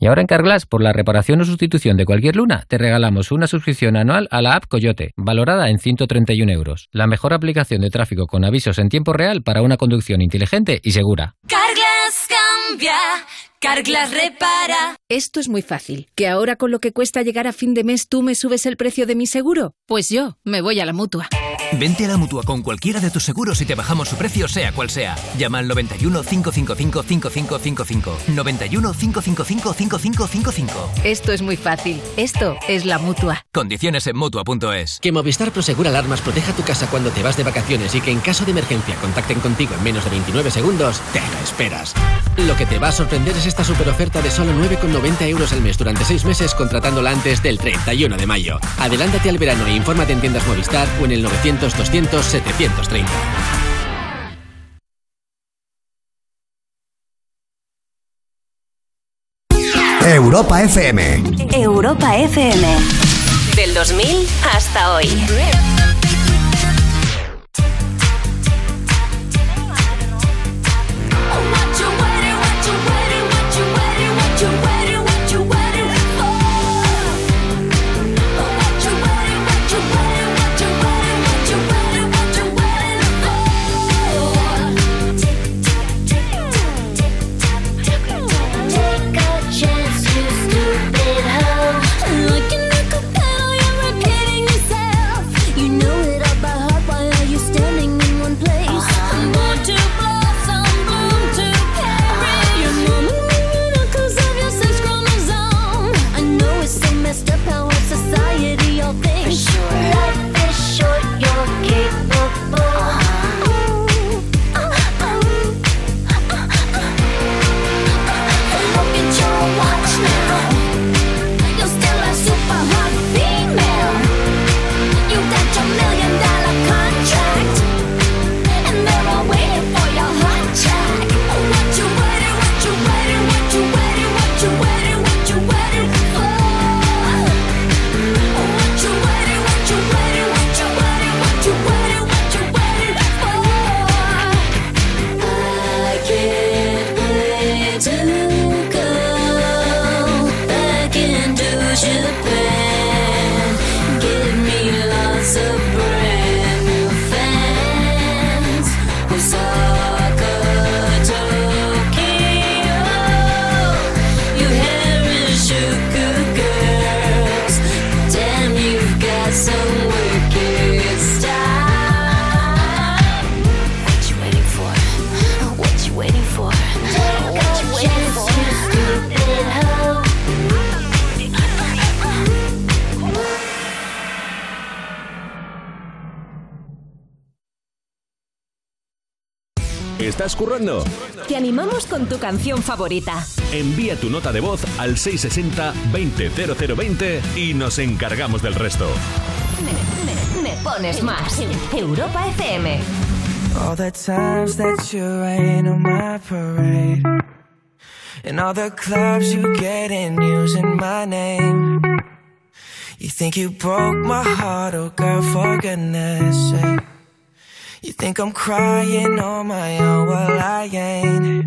Y ahora en Carglass, por la reparación o sustitución de cualquier luna, te regalamos una suscripción anual a la app Coyote, valorada en 131 euros. La mejor aplicación de tráfico con avisos en tiempo real para una conducción inteligente y segura. Carglass cambia, Carglass repara. Esto es muy fácil. ¿Que ahora con lo que cuesta llegar a fin de mes tú me subes el precio de mi seguro? Pues yo me voy a la mutua. Vente a la mutua con cualquiera de tus seguros y te bajamos su precio, sea cual sea. Llama al 91 555 5555. 91 555 5555. Esto es muy fácil. Esto es la mutua. Condiciones en mutua.es. Que Movistar Prosegur Alarmas proteja tu casa cuando te vas de vacaciones y que en caso de emergencia contacten contigo en menos de 29 segundos, te lo esperas. Lo que te va a sorprender es esta super oferta de solo 9,90 euros al mes durante 6 meses contratándola antes del 31 de mayo. Adelántate al verano e infórmate en tiendas Movistar o en el 900 200 730. Europa FM. Europa FM. Del 2000 hasta hoy. Canción favorita. Envía tu nota de voz al 660-200020 y nos encargamos del resto. Me, me- me pones más. Europa FM. All the times that you rain on my parade. And all the clubs you get in using my name. You think you broke my heart, oh girl, for goodness sake. You think I'm crying on my own, well I ain't.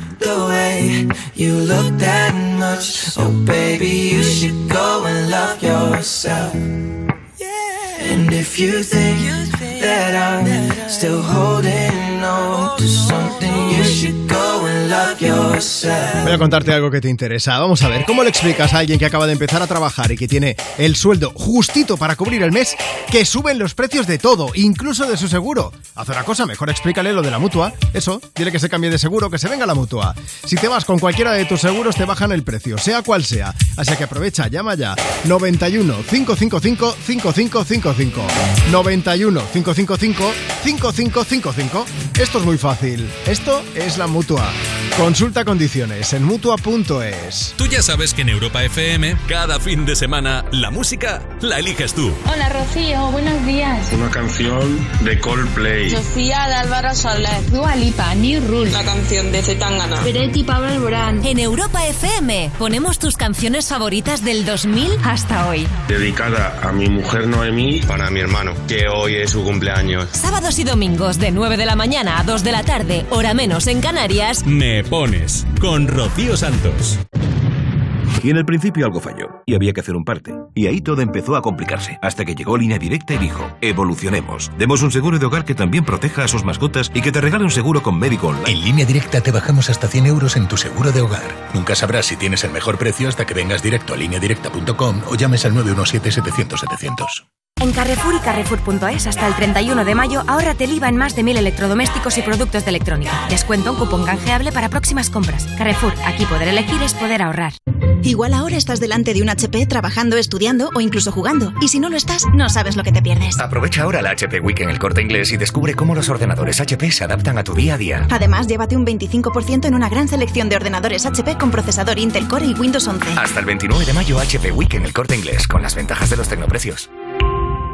the way you look that much, oh baby, you should go and love yourself. And if you think that I'm still holding Voy a contarte algo que te interesa. Vamos a ver, ¿cómo le explicas a alguien que acaba de empezar a trabajar y que tiene el sueldo justito para cubrir el mes que suben los precios de todo, incluso de su seguro? Haz una cosa, mejor explícale lo de la mutua. Eso, dile que se cambie de seguro, que se venga la mutua. Si te vas con cualquiera de tus seguros, te bajan el precio, sea cual sea. Así que aprovecha, llama ya. 91 555 5555. 91 555 5555. Esto es muy fácil. Esto es la mutua. Consulta condiciones en mutua.es. Tú ya sabes que en Europa FM, cada fin de semana, la música la eliges tú. Hola Rocío, buenos días. Una canción de Coldplay. Sofía de Álvaro Soler. Dua Lipa, New Rule. La canción de Zetangana. Peretti Pablo Alborán. En Europa FM ponemos tus canciones favoritas del 2000 hasta hoy. Dedicada a mi mujer Noemí. Para mi hermano, que hoy es su cumpleaños. Sábados y domingos de 9 de la mañana a 2 de la tarde, hora menos en Canarias. Me pones con Rocío Santos. Y en el principio algo falló, y había que hacer un parte. Y ahí todo empezó a complicarse, hasta que llegó Línea Directa y dijo, evolucionemos. Demos un seguro de hogar que también proteja a sus mascotas y que te regale un seguro con médico online. En línea directa te bajamos hasta 100 euros en tu seguro de hogar. Nunca sabrás si tienes el mejor precio hasta que vengas directo a lineadirecta.com o llames al 917-700-700. En Carrefour y Carrefour.es hasta el 31 de mayo ahórrate el IVA en más de 1.000 electrodomésticos y productos de electrónica. Descuento un cupón canjeable para próximas compras. Carrefour, aquí poder elegir es poder ahorrar. Igual ahora estás delante de un HP trabajando, estudiando o incluso jugando. Y si no lo estás, no sabes lo que te pierdes. Aprovecha ahora la HP Week en el corte inglés y descubre cómo los ordenadores HP se adaptan a tu día a día. Además, llévate un 25% en una gran selección de ordenadores HP con procesador Intel Core y Windows 11. Hasta el 29 de mayo HP Week en el corte inglés con las ventajas de los tecnoprecios.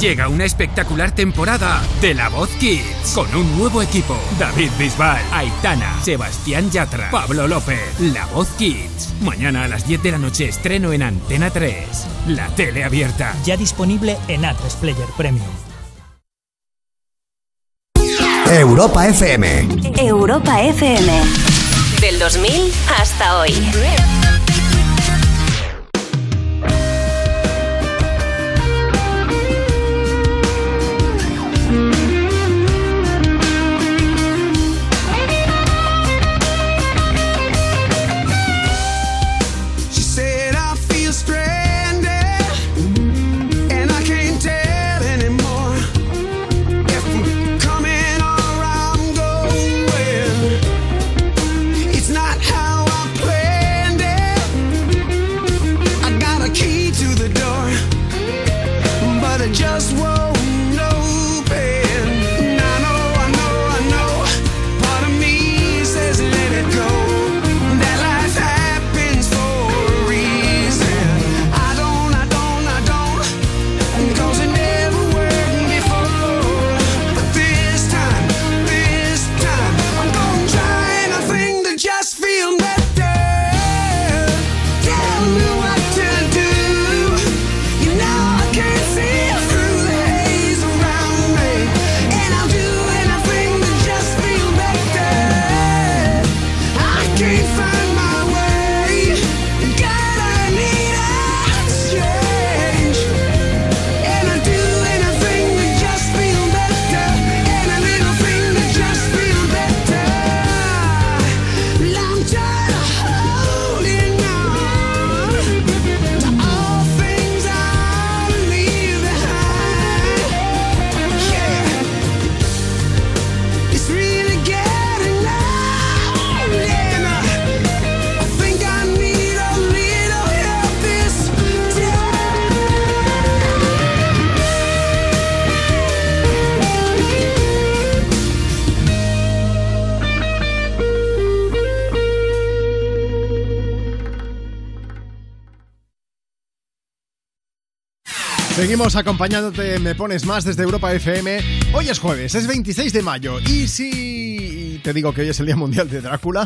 Llega una espectacular temporada de La Voz Kids con un nuevo equipo. David Bisbal, Aitana, Sebastián Yatra, Pablo López. La Voz Kids. Mañana a las 10 de la noche estreno en Antena 3. La tele abierta. Ya disponible en A3 Player Premium. Europa FM. Europa FM. Del 2000 hasta hoy. Seguimos acompañándote, me pones más desde Europa FM. Hoy es jueves, es 26 de mayo. Y si te digo que hoy es el Día Mundial de Drácula,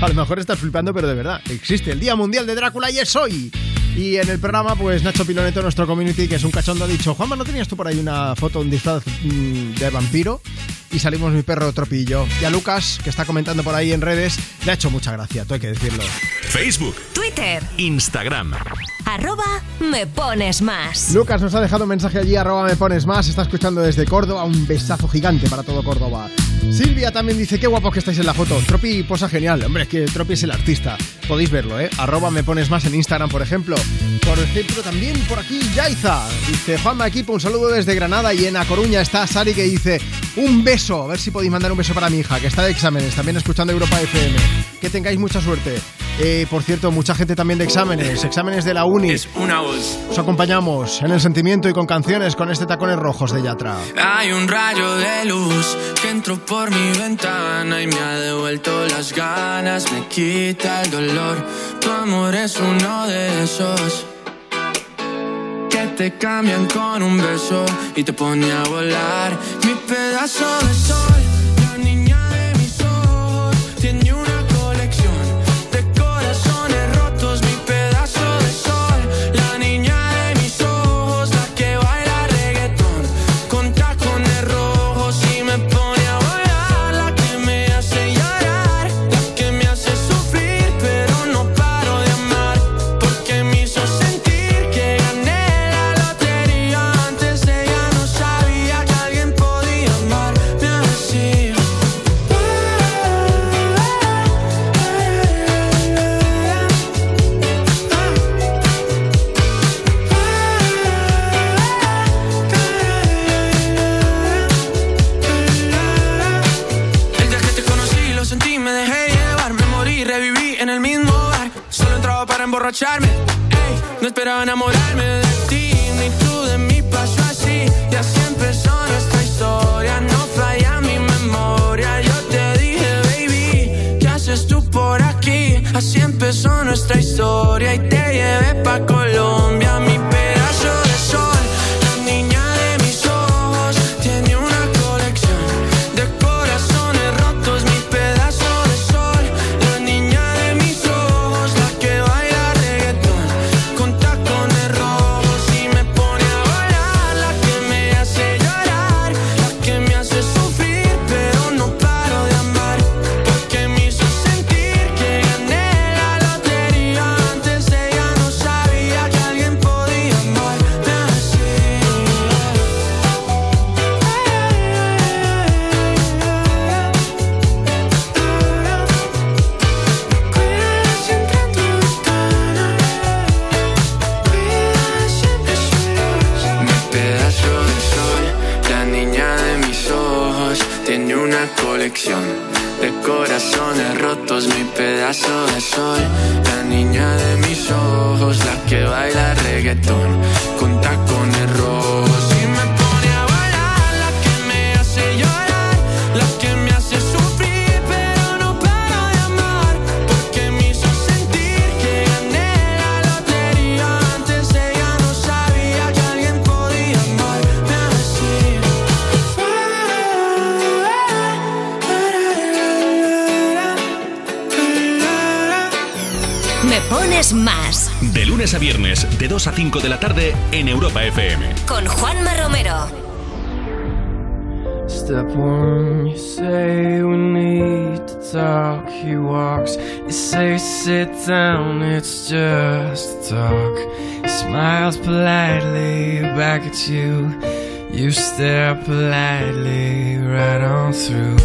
a lo mejor estás flipando, pero de verdad, existe el Día Mundial de Drácula y es hoy. Y en el programa, pues Nacho Piloneto, nuestro community, que es un cachondo, ha dicho, Juanma, ¿no tenías tú por ahí una foto, un disfraz mm, de vampiro? Y salimos mi perro Tropillo. Y a Lucas, que está comentando por ahí en redes, le ha hecho mucha gracia, tú hay que decirlo. Facebook, Twitter, Instagram. arroba me pones más. Lucas nos ha dejado un mensaje allí, arroba me pones más, está escuchando desde Córdoba, un besazo gigante para todo Córdoba. Silvia también dice, qué guapo que estáis en la foto. Tropi posa genial, hombre, es que Tropi es el artista. Podéis verlo, ¿eh? Arroba me pones más en Instagram, por ejemplo. Por ejemplo, también por aquí Yaiza. Dice, Juanma Equipo, un saludo desde Granada y en A Coruña está Sari que dice, un beso. A ver si podéis mandar un beso para mi hija, que está de exámenes, también escuchando Europa FM. Que tengáis mucha suerte. Eh, por cierto, mucha gente también de exámenes, exámenes de la uni. Una voz. Os acompañamos en el sentimiento y con canciones con este tacones rojos de Yatra. Hay un rayo de luz que entró por mi ventana y me ha devuelto las ganas, me quita el dolor. Tu amor es uno de esos que te cambian con un beso y te pone a volar. Mi pedazo de sol, you. You stare politely right on through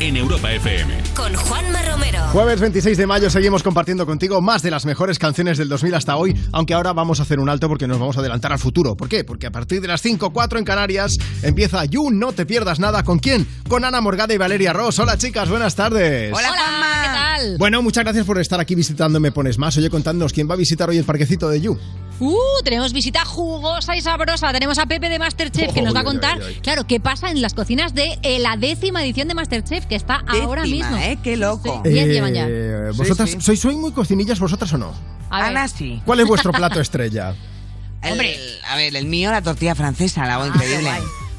en Europa FM. Con Juanma Romero. Jueves 26 de mayo seguimos compartiendo contigo más de las mejores canciones del 2000 hasta hoy, aunque ahora vamos a hacer un alto porque nos vamos a adelantar al futuro. ¿Por qué? Porque a partir de las 5, 4 en Canarias empieza You No Te Pierdas Nada. ¿Con quién? Con Ana Morgada y Valeria Ross. Hola chicas, buenas tardes. Hola, Juanma. ¿Qué tal? Bueno, muchas gracias por estar aquí visitando Me Pones Más. Oye, contadnos, ¿quién va a visitar hoy el parquecito de You? Uh, tenemos visita jugosa y sabrosa. Tenemos a Pepe de Masterchef que nos va a contar, claro, qué pasa en las cocinas de eh, la décima edición de Masterchef que está ahora Décima, mismo. ¿eh? Qué loco. Sí, diez llevan ya. Eh, ¿Vosotras Sí, sí. sois sois muy cocinillas vosotras o no? Ana sí. ¿Cuál es vuestro plato estrella? Hombre. a ver, el mío, la tortilla francesa, la hago increíble.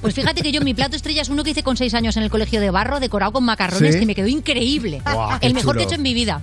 Pues fíjate que yo mi plato estrella es uno que hice con seis años en el colegio de barro, decorado con macarrones, ¿Sí? que me quedó increíble. El mejor que he hecho en mi vida.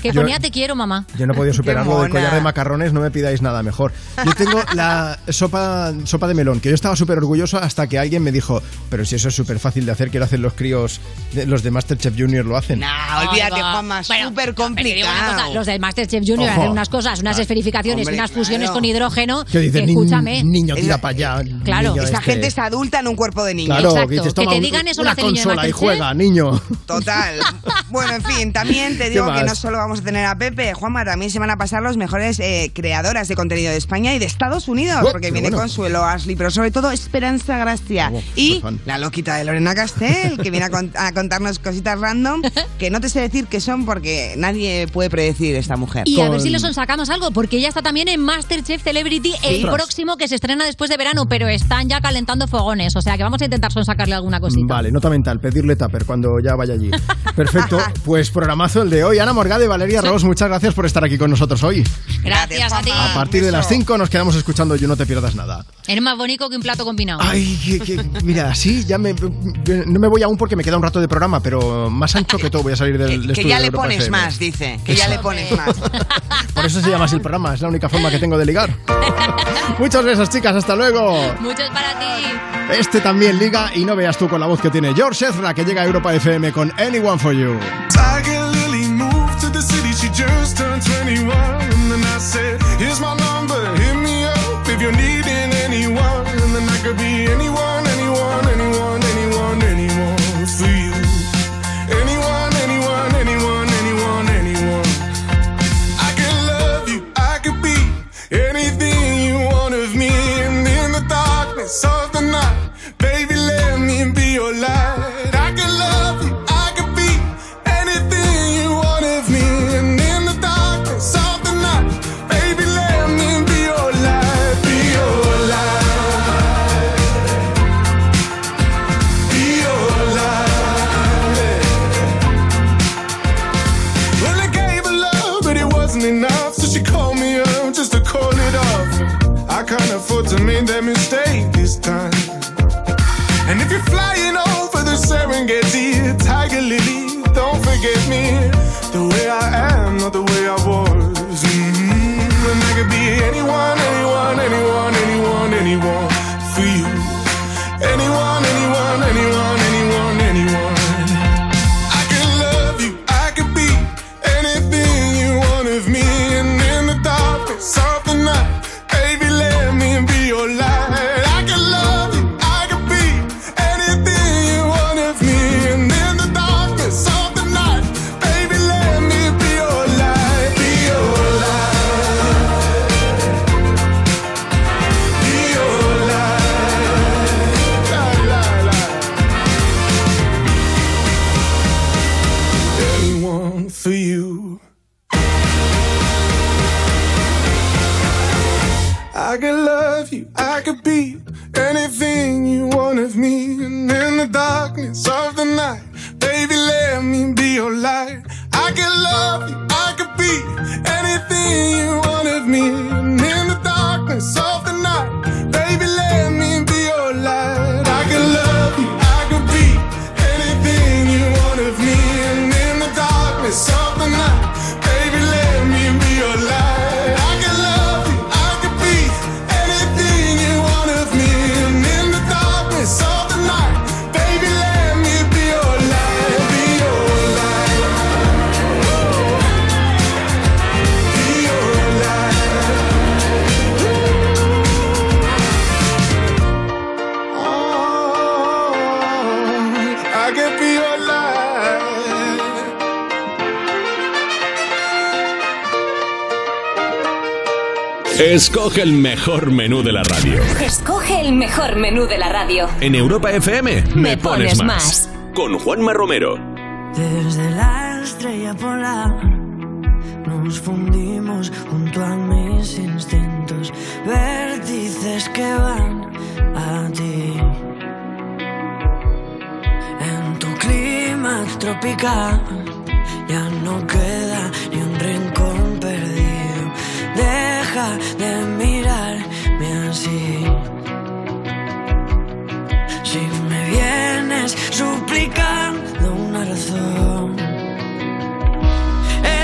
Que Yo- ponía te quiero, mamá. Yo no he podido superarlo del collar de macarrones, no me pidáis nada mejor. Yo tengo la sopa, sopa de melón, que yo estaba súper orgulloso hasta que alguien me dijo, pero si eso es súper fácil de hacer, que lo hacen los críos, de- los de Masterchef Junior lo hacen. Ah, olvídate. Juanma, Bueno, súper cosa, complicado. los del Masterchef Junior Ojo. hacen unas cosas, unas esferificaciones, Hombre, unas fusiones claro. con hidrógeno. Que "Ni- escúchame. niño, tira para allá. Claro. Esa este". gente es adulta en un cuerpo de niño. Claro, Exacto, que dices, que toma te digan eso lo una niño de consola y Masterchef. juega, niño. Total. Bueno, en fin, también te digo ¿Qué que no solo vamos a tener a Pepe, Juanma, también se van a pasar los mejores eh, creadoras de contenido de España y de Estados Unidos, Oh, porque qué viene bueno. Consuelo Ashley, pero sobre todo Esperanza Gracia. Oh, y la loquita de Lorena Castel, que viene a, cont- a contarnos cositas random, que no te sé decir qué son porque nadie puede predecir esta mujer. Y a ver si le sacamos algo, porque ella está también en Masterchef Celebrity, el próximo que se estrena después de verano, pero están ya calentando fogones, o sea que vamos a intentar sacarle alguna cosita. Vale, nota mental, pedirle tupper cuando ya vaya allí. Perfecto, pues programazo el de hoy. Ana Morgade y Valeria Ross, muchas gracias por estar aquí con nosotros hoy. Gracias a ti. A partir de las 5 nos quedamos escuchando You No Te Pierdas Nada. Eres más bonito que un plato combinado. Ay, que, que- mira, sí, ya me, no me voy aún porque me queda un rato de programa, pero más ancho que todo voy a salir del, que estudio ya de le pones FM. más, dice. Que ya le pones más. Por eso se llama así el programa, es la única forma que tengo de ligar. Muchas besos, chicas, hasta luego. Muchos para ti. Este también liga y no veas tú con la voz que tiene George Ezra, que llega a Europa FM con Anyone for You. Tiger Lily moved to the city, she just turned 21. And then I said, Here's my number, way I am, not the way I was. hmm And I could be anyone, anyone, anyone, anyone, anyone darkness of the night, baby, let me be your light. I could love you, I could be anything you want of me. And in the darkness of the night, baby, let me Escoge el mejor menú de la radio. Escoge el mejor menú de la radio. En Europa FM me, pones, pones más. Con Juanma Romero. Desde la estrella polar nos fundimos junto a mis instintos, vértices que van a ti. En tu clima tropical ya no queda De mirarme así. Si me vienes suplicando una razón,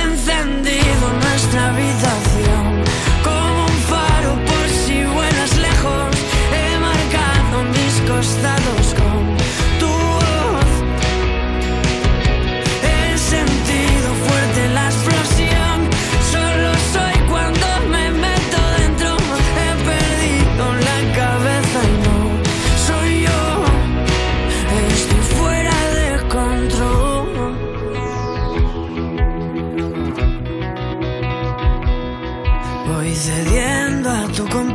encendido nuestra habitación como un faro por si vuelas lejos, he marcado mis costados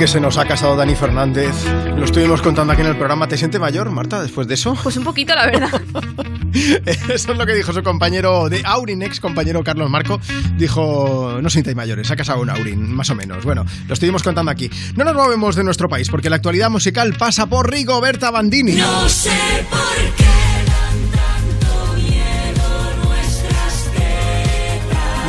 Que se nos ha casado Dani Fernández? Lo estuvimos contando aquí en el programa. ¿Te siente mayor, Marta, después de eso? Pues un poquito, la verdad. Eso es lo que dijo su compañero de Aurin, ex compañero Carlos Marco. Dijo, no sintáis mayores, se ha casado un Aurin, más o menos. Bueno, lo estuvimos contando aquí. No nos movemos de nuestro país porque la actualidad musical pasa por Rigoberta Bandini. No sé por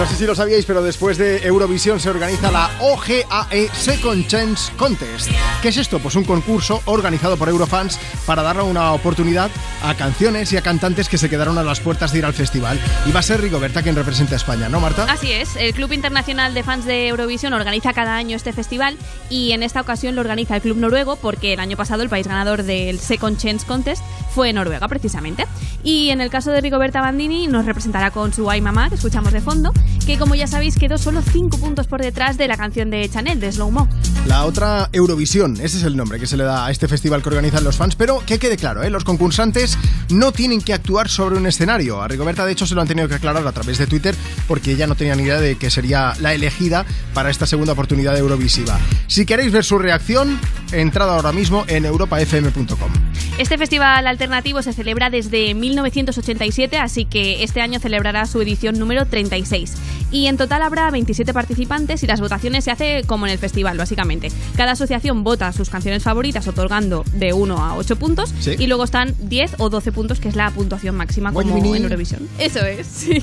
No sé si lo sabíais, pero después de Eurovisión se organiza la OGAE Second Chance Contest. ¿Qué es esto? Pues un concurso organizado por Eurofans para darle una oportunidad a canciones y a cantantes que se quedaron a las puertas de ir al festival. Y va a ser Rigoberta quien represente a España, ¿no, Marta? Así es, el Club Internacional de Fans de Eurovisión organiza cada año este festival y en esta ocasión lo organiza el Club Noruego porque el año pasado el país ganador del Second Chance Contest fue Noruega precisamente. Y en el caso de Rigoberta Bandini nos representará con su Ay Mamá, que escuchamos de fondo, que como ya sabéis quedó solo 5 puntos por detrás de la canción de Chanel, de Slow Mo. La otra Eurovisión, ese es el nombre que se le da a este festival que organizan los fans, pero que quede claro, ¿eh? los concursantes no tienen que actuar sobre un escenario. A Rigoberta, de hecho, se lo han tenido que aclarar a través de Twitter porque ella no tenía ni idea de que sería la elegida para esta segunda oportunidad de Eurovisiva. Si queréis ver su reacción, entrad ahora mismo en europafm.com. Este festival alternativo se celebra desde 1987, así que este año celebrará su edición número 36. Y en total habrá 27 participantes y las votaciones se hace como en el festival, básicamente. Cada asociación vota sus canciones favoritas otorgando de 1 a 8 puntos Sí. y luego están 10 o 12 puntos, que es la puntuación máxima como Guayumini. en Eurovisión. Eso es, sí.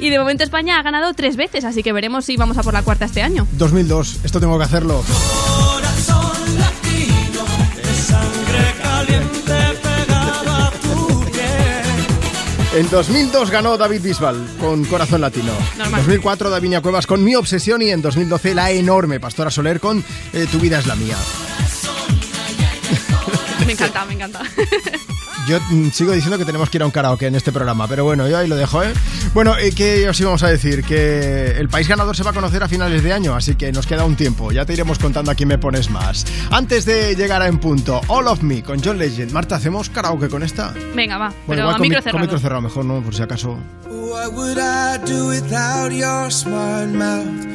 Y de momento España ha ganado tres veces, así que veremos si vamos a por la cuarta este año. 2002, esto tengo que hacerlo. Corazón latino, En 2002 ganó David Bisbal con Corazón Latino. En 2004 Davinia Cuevas con Mi Obsesión y en 2012 la enorme Pastora Soler con eh, Tu vida es la mía. Me encanta, me encanta. Yo mm, sigo diciendo que tenemos que ir a un karaoke en este programa, pero bueno, yo ahí lo dejo, ¿eh? Bueno, eh, ¿qué os íbamos a decir? Que el país ganador se va a conocer a finales de año, así que nos queda un tiempo. Ya te iremos contando a quién me pones más. Antes de llegar a En Punto, All of Me con John Legend. Marta, ¿hacemos karaoke con esta? Venga, va, Bueno, pero igual a con, micro mi- con cerrado. micro cerrado mejor, ¿no? Por si acaso. What would I do without your smart mouth?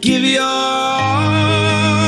Give your all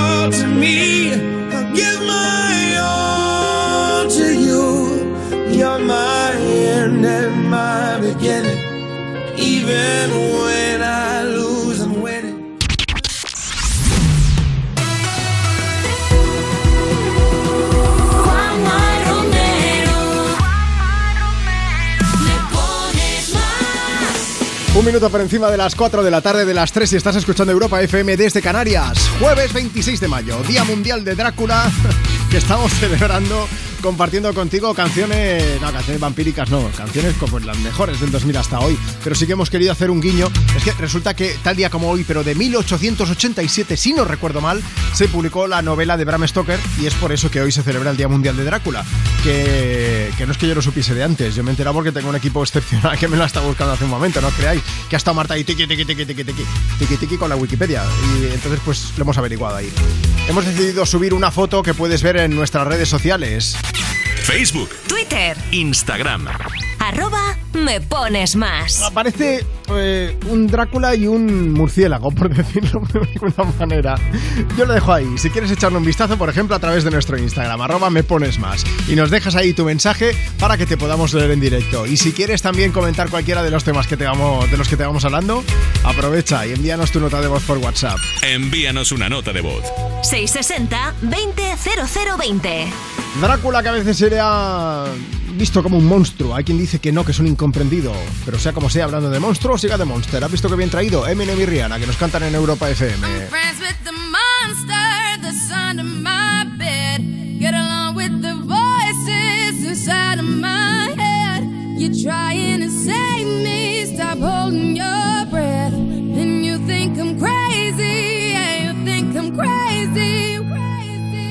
minuto por encima de las 4 de la tarde de las 3 y estás escuchando Europa FM desde Canarias. Jueves 26 de mayo, Día Mundial de Drácula, que estamos celebrando compartiendo contigo canciones, no, canciones vampíricas no, canciones como las mejores del 2000 hasta hoy, pero sí que hemos querido hacer un guiño. Es que resulta que tal día como hoy, pero de 1887, si no recuerdo mal, se publicó la novela de Bram Stoker y es por eso que hoy se celebra el Día Mundial de Drácula, que, que no es que yo lo supiese de antes, yo me he enterado porque tengo un equipo excepcional que me lo está buscando hace un momento, no os creáis, que ha estado Marta ahí tiqui tiqui tiqui tiqui tiqui tiqui tiqui con la Wikipedia y entonces pues lo hemos averiguado ahí. Hemos decidido subir una foto que puedes ver en nuestras redes sociales. Facebook, Twitter, Instagram. arroba me pones más. Aparece eh, un Drácula y un murciélago, por decirlo de alguna manera. Yo lo dejo ahí. Si quieres echarle un vistazo, por ejemplo, a través de nuestro Instagram, arroba me pones más. Y nos dejas ahí tu mensaje para que te podamos leer en directo. Y si quieres también comentar cualquiera de los temas que te vamos, de los que te vamos hablando, aprovecha y envíanos tu nota de voz por WhatsApp. Envíanos una nota de voz. 660 200020. Drácula que a veces se le ha visto como un monstruo. Hay quien dice que no, que es un incomprendido. Pero sea como sea, hablando de monstruo, siga de monster. ¿Has visto que bien traído? Eminem y Rihanna, que nos cantan en Europa FM. I'm crazy,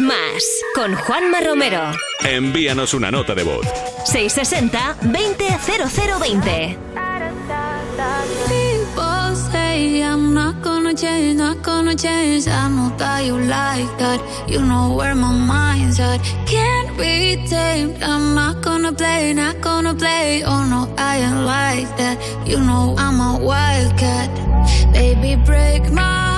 más con Juanma Romero. Envíanos una nota de voz. 660-200020. People say I'm not gonna change, not gonna change. I know that you like that. You know where my mind's at. Can't be tamed. I'm not gonna play, not gonna play. Oh no, I ain't like that. You know I'm a wildcat. Baby, break my.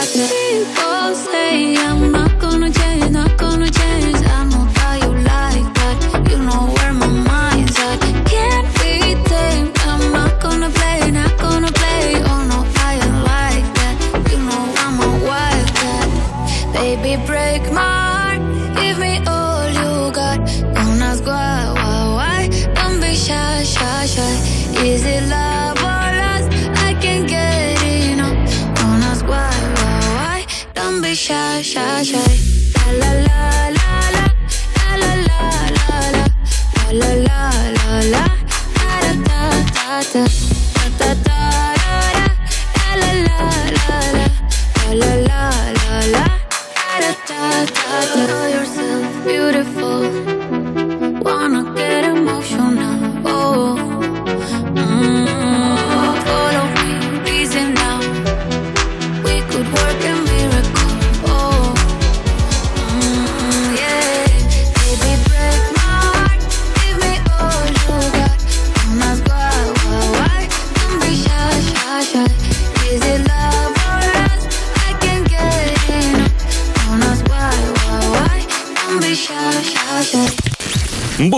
People say I'm 下下下。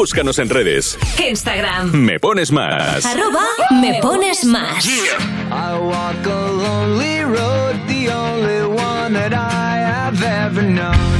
Búscanos en redes. Instagram. Me pones más. Arroba me pones más. I walk a lonely road, the only one that I have ever known.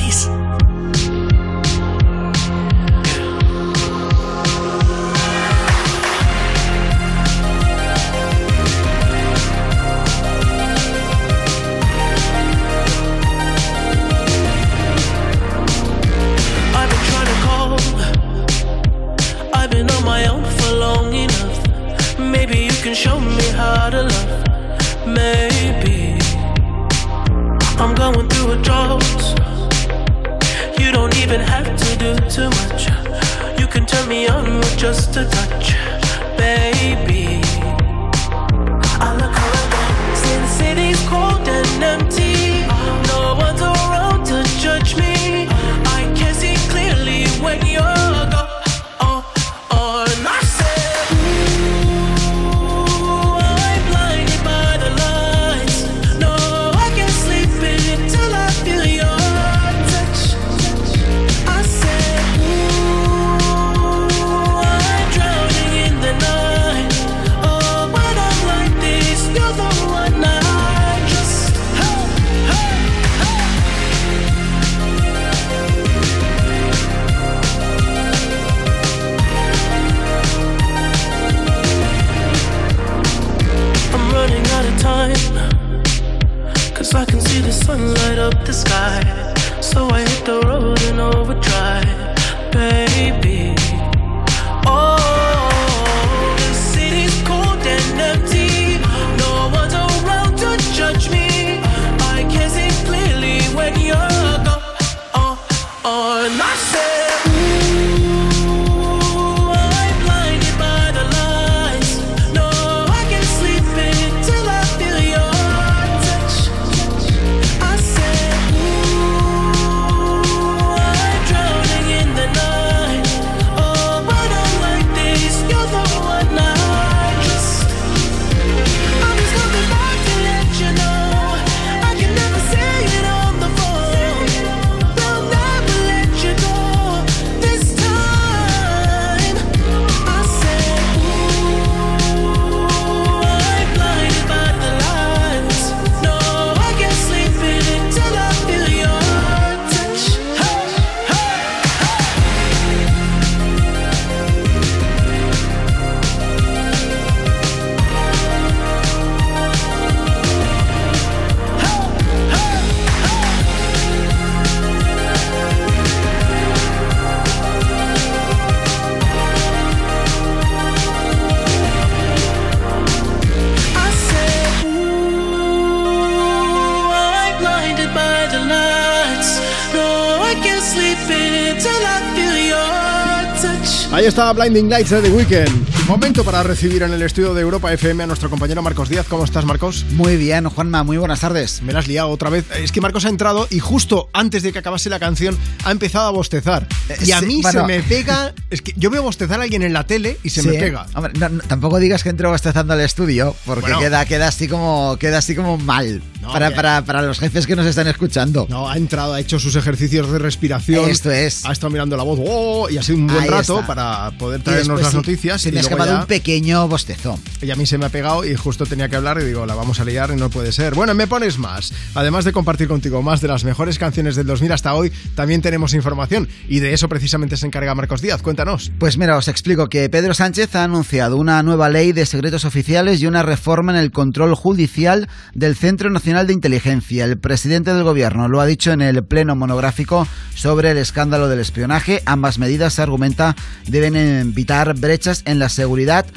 Blinding Lights de The Weeknd. Momento para recibir en el estudio de Europa FM a nuestro compañero Marcos Díaz. ¿Cómo estás, Marcos? Muy bien, Juanma, muy buenas tardes. Me la has liado otra vez. Es que Marcos ha entrado y justo antes de que acabase la canción ha empezado a bostezar. Y a sí, mí bueno. se me pega. Es que yo veo bostezar a alguien en la tele y se Sí. me pega. Hombre, no- no, tampoco digas que entro bostezando al estudio, porque Bueno. queda, queda así como queda así como mal No, para, para, para los jefes que nos están escuchando. No, ha entrado, ha hecho sus ejercicios de respiración. Esto es. Ha estado mirando la voz oh, y ha sido un buen Ahí rato está. para poder traernos las sí, noticias. Y escapado ya- un pequeño bostezo. Y a mí se me ha pegado y justo tenía que hablar y digo, la vamos a liar y no puede ser. Bueno, me pones más. Además de compartir contigo más de las mejores canciones del 2000 hasta hoy, también tenemos información y de eso precisamente se encarga Marcos Díaz. Cuéntanos. Pues mira, os explico que Pedro Sánchez ha anunciado una nueva ley de secretos oficiales y una reforma en el control judicial del Centro Nacional de Inteligencia. El presidente del gobierno lo ha dicho en el pleno monográfico sobre el escándalo del espionaje. Ambas medidas, se argumenta, deben evitar brechas en la seguridad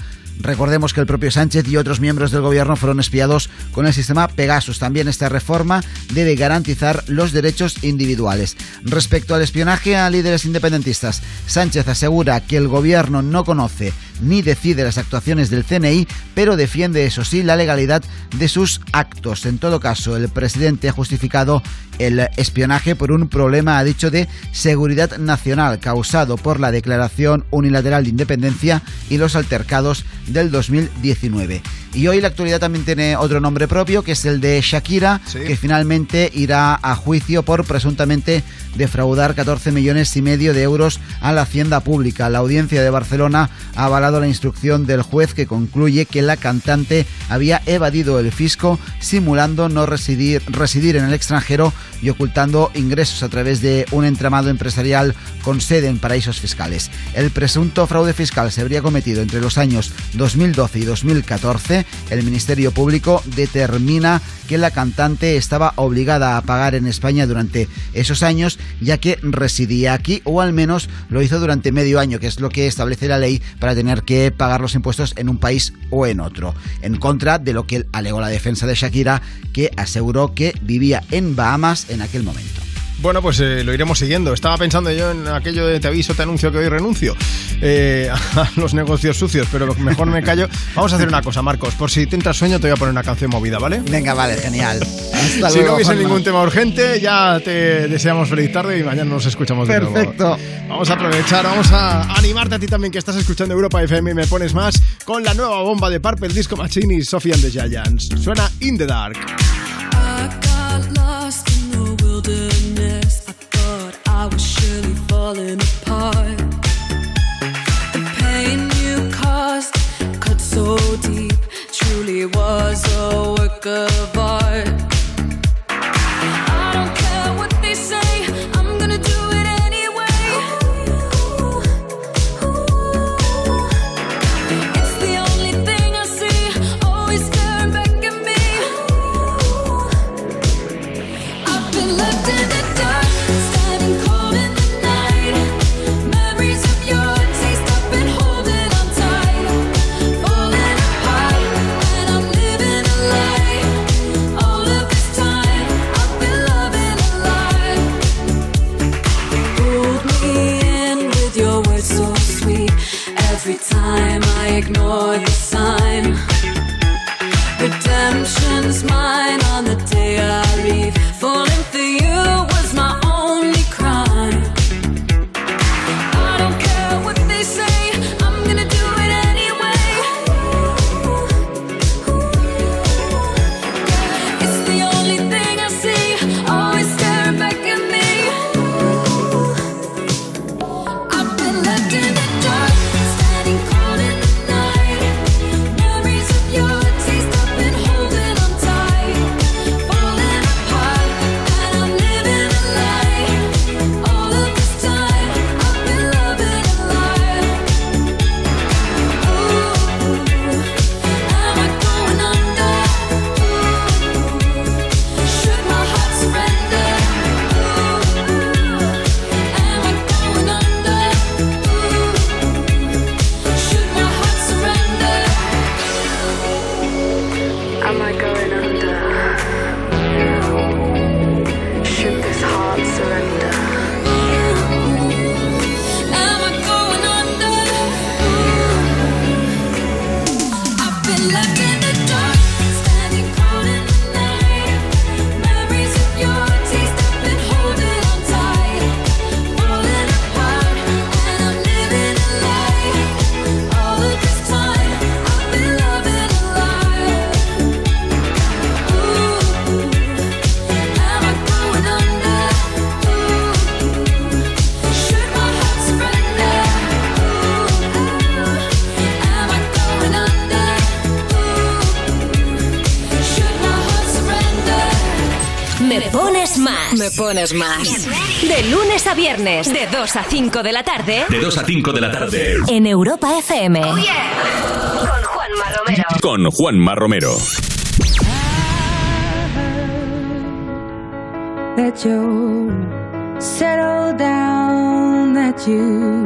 Recordemos que el propio Sánchez y otros miembros del gobierno fueron espiados con el sistema Pegasus. También esta reforma debe garantizar los derechos individuales. Respecto al espionaje a líderes independentistas, Sánchez asegura que el gobierno no conoce ni decide las actuaciones del CNI, pero defiende, eso sí, la legalidad de sus actos. En todo caso, el presidente ha justificado el espionaje por un problema, ha dicho, de seguridad nacional causado por la declaración unilateral de independencia y los altercados del 2019. Y hoy la actualidad también tiene otro nombre propio, que es el de Shakira, que finalmente irá a juicio por presuntamente defraudar 14 millones y medio de euros a la hacienda pública. La audiencia de Barcelona ha avalado la instrucción del juez que concluye que la cantante había evadido el fisco simulando no residir, residir en el extranjero y ocultando ingresos a través de un entramado empresarial con sede en paraísos fiscales. El presunto fraude fiscal se habría cometido entre los años 2012 y 2014. El Ministerio Público determina que la cantante estaba obligada a pagar en España durante esos años, ya que residía aquí, o al menos lo hizo durante medio año, que es lo que establece la ley para tener que pagar los impuestos en un país o en otro. En contra de lo que alegó la defensa de Shakira, que aseguró que vivía en Bahamas en aquel momento. Bueno, pues eh, lo iremos siguiendo. Estaba pensando yo en aquello de te aviso, te anuncio que hoy renuncio eh, a los negocios sucios, pero lo mejor me callo. Vamos a hacer una cosa, Marcos. Por si te entra sueño, te voy a poner una canción movida, ¿vale? Venga, vale, genial. Hasta si luego, no hubiese Juanma. ningún tema urgente, ya te deseamos feliz tarde y mañana nos escuchamos de nuevo. Perfecto. Vamos a aprovechar, vamos a animarte a ti también que estás escuchando Europa FM y me pones más con la nueva bomba de Purple Disco Machine y Sophie and the Giants. Suena In the Dark. I got lost in the wilderness. Falling apart. The pain you caused cut so deep, truly was a work of art. Every time I ignore the sign, redemption's mine on the day I leave. Pones más. De lunes a viernes, de 2 a 5 de la tarde. De 2 a 5 de la tarde. En Europa FM. Oh, Con Juanma Romero. Con Juanma Romero. that you settled down, that you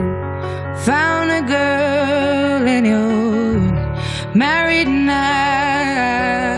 found a girl and you're married now.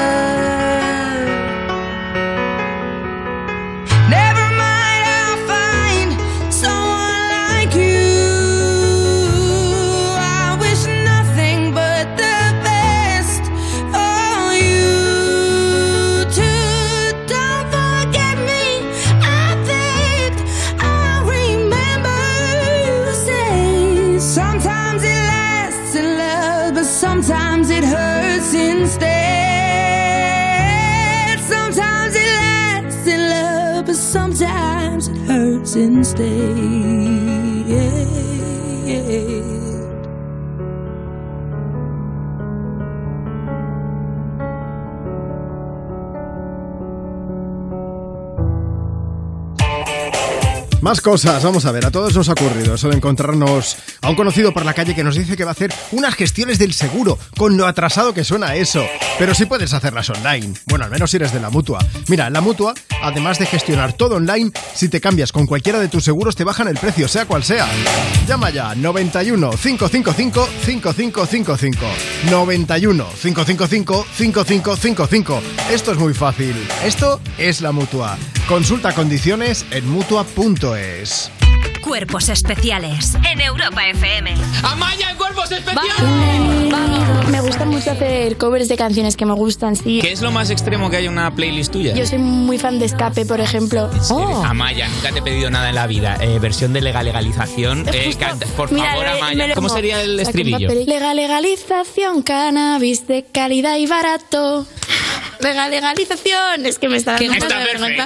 Sometimes it Más cosas, vamos a ver, a todos nos ha ocurrido eso de encontrarnos a un conocido por la calle que nos dice que va a hacer unas gestiones del seguro, con lo atrasado que suena eso. Pero sí puedes hacerlas online, bueno, al menos si eres de la mutua. Mira, la mutua, además de gestionar todo online, si te cambias con cualquiera de tus seguros te bajan el precio, sea cual sea. Llama ya 91 555 5555. 91 555 5555. Esto es muy fácil. Esto es la mutua. Consulta condiciones en mutua.es. Cuerpos especiales en Europa FM. ¡Amaya en cuerpos especiales! Me gusta mucho hacer covers de canciones que me gustan, sí. ¿Qué es lo más extremo que hay en una playlist tuya? Yo soy muy fan de Escape, por ejemplo. Oh. Amaya, nunca te he pedido nada en la vida. Eh, versión de legal legalización. Eh, canta- por Mira, favor, Amaya. ¿Cómo sería el estribillo? Legal legalización, cannabis de calidad y barato. Legal legalización. Es que me está dando Está vergüenza.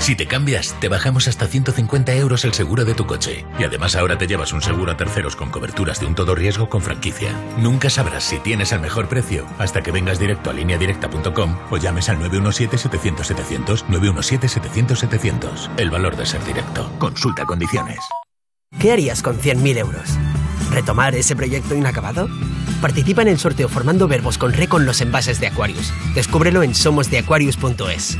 Si te cambias, te bajamos hasta 150 euros el seguro de tu coche. Y además ahora te llevas un seguro a terceros con coberturas de un todo riesgo con franquicia. Nunca sabrás si tienes el mejor precio hasta que vengas directo a lineadirecta.com o llames al 917-700-700, 917-700-700. El valor de ser directo. Consulta condiciones. ¿Qué harías con 100.000 euros? ¿Retomar ese proyecto inacabado? Participa en el sorteo formando verbos con re con los envases de Aquarius. Descúbrelo en somosdeaquarius.es.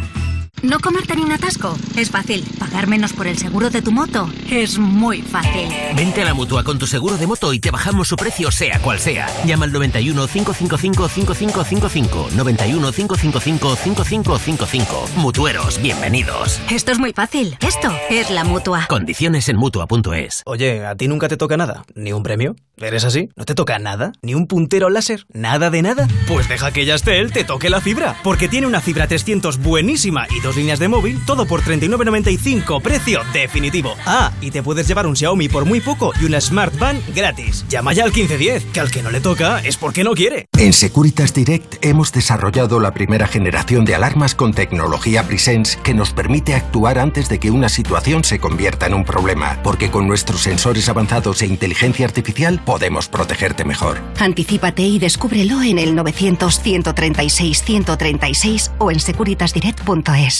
¿No comerte ni un atasco? Es fácil. ¿Pagar menos por el seguro de tu moto? Es muy fácil. Vente a la mutua con tu seguro de moto y te bajamos su precio, sea cual sea. Llama al 91 555 5555. 91 555 5555. Mutueros, bienvenidos. Esto es muy fácil. Esto es la mutua. Condiciones en mutua.es. Oye, ¿a ti nunca te toca nada? ¿Ni un premio? ¿Eres así? ¿No te toca nada? ¿Ni un puntero láser? ¿Nada de nada? Pues deja que Yastel te toque la fibra, porque tiene una fibra 300 buenísima y dos líneas de móvil, todo por 39.95, precio definitivo. Ah, y te puedes llevar un Xiaomi por muy poco y una Smart Van gratis. Llama ya al 1510, que al que no le toca es porque no quiere. En Securitas Direct hemos desarrollado la primera generación de alarmas con tecnología Presence que nos permite actuar antes de que una situación se convierta en un problema, porque con nuestros sensores avanzados e inteligencia artificial podemos protegerte mejor. Anticípate y descúbrelo en el 900-136-136 o en securitasdirect.es.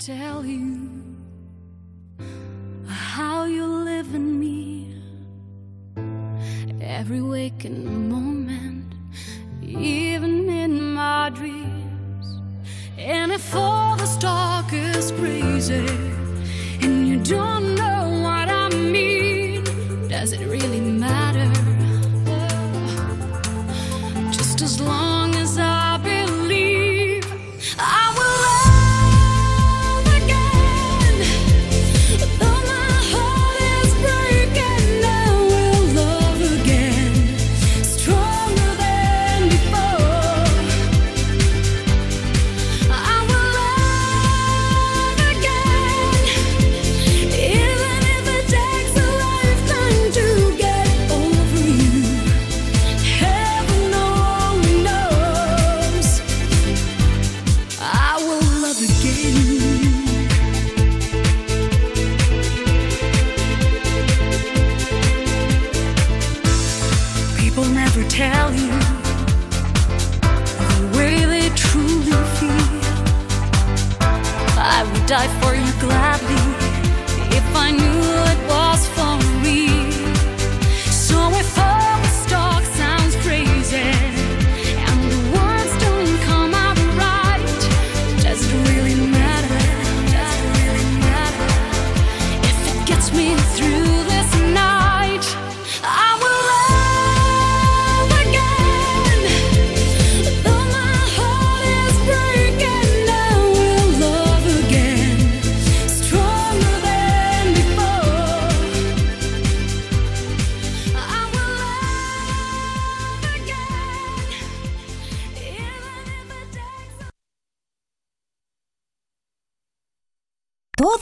Tell you how you live in me? Every waking moment, even in my dreams. And if all this talk is crazy and you don't know what I mean, does it really matter? Just as long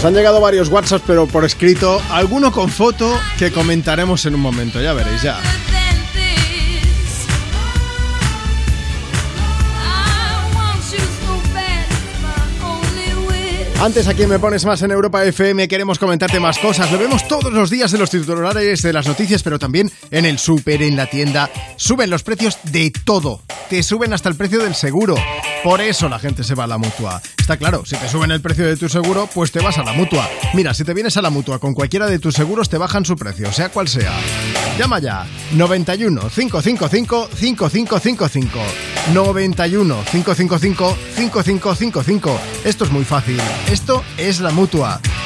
Nos han llegado varios WhatsApps, pero por escrito, alguno con foto que comentaremos en un momento, ya veréis ya. Antes aquí Me Pones Más en Europa FM queremos comentarte más cosas. Lo vemos todos los días en los titulares de las noticias, pero también en el súper, en la tienda. Suben los precios de todo. Te suben hasta el precio del seguro. Por eso la gente se va a la mutua. Está claro, si te suben el precio de tu seguro, pues te vas a la mutua. Mira, si te vienes a la mutua con cualquiera de tus seguros, te bajan su precio, sea cual sea. Llama ya 91 555 5555. 91 555 5555. Esto es muy fácil. Esto es la mutua.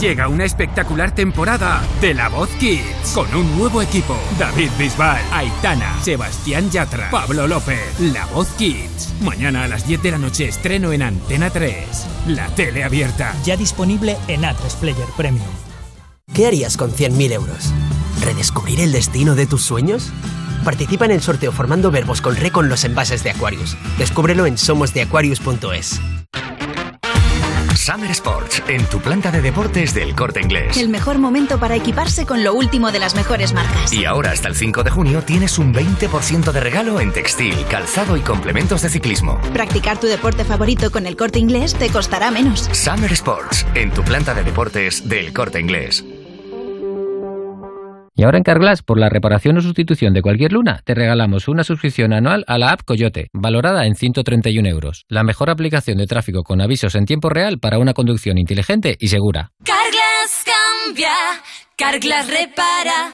Llega una espectacular temporada de La Voz Kids con un nuevo equipo. David Bisbal, Aitana, Sebastián Yatra, Pablo López. La Voz Kids. Mañana a las 10 de la noche estreno en Antena 3. La tele abierta. Ya disponible en A3 Player Premium. ¿Qué harías con 100.000 euros? ¿Redescubrir el destino de tus sueños? Participa en el sorteo formando verbos con re con los envases de Aquarius. Descúbrelo en somosdeaquarius.es. Summer Sports, en tu planta de deportes del corte inglés. El mejor momento para equiparse con lo último de las mejores marcas. Y ahora hasta el 5 de junio tienes un 20% de regalo en textil, calzado y complementos de ciclismo. Practicar tu deporte favorito con el corte inglés te costará menos. Summer Sports, en tu planta de deportes del corte inglés. Y ahora en Carglass, por la reparación o sustitución de cualquier luna, te regalamos una suscripción anual a la app Coyote, valorada en 131 euros. La mejor aplicación de tráfico con avisos en tiempo real para una conducción inteligente y segura. Carglass cambia, Carglass repara.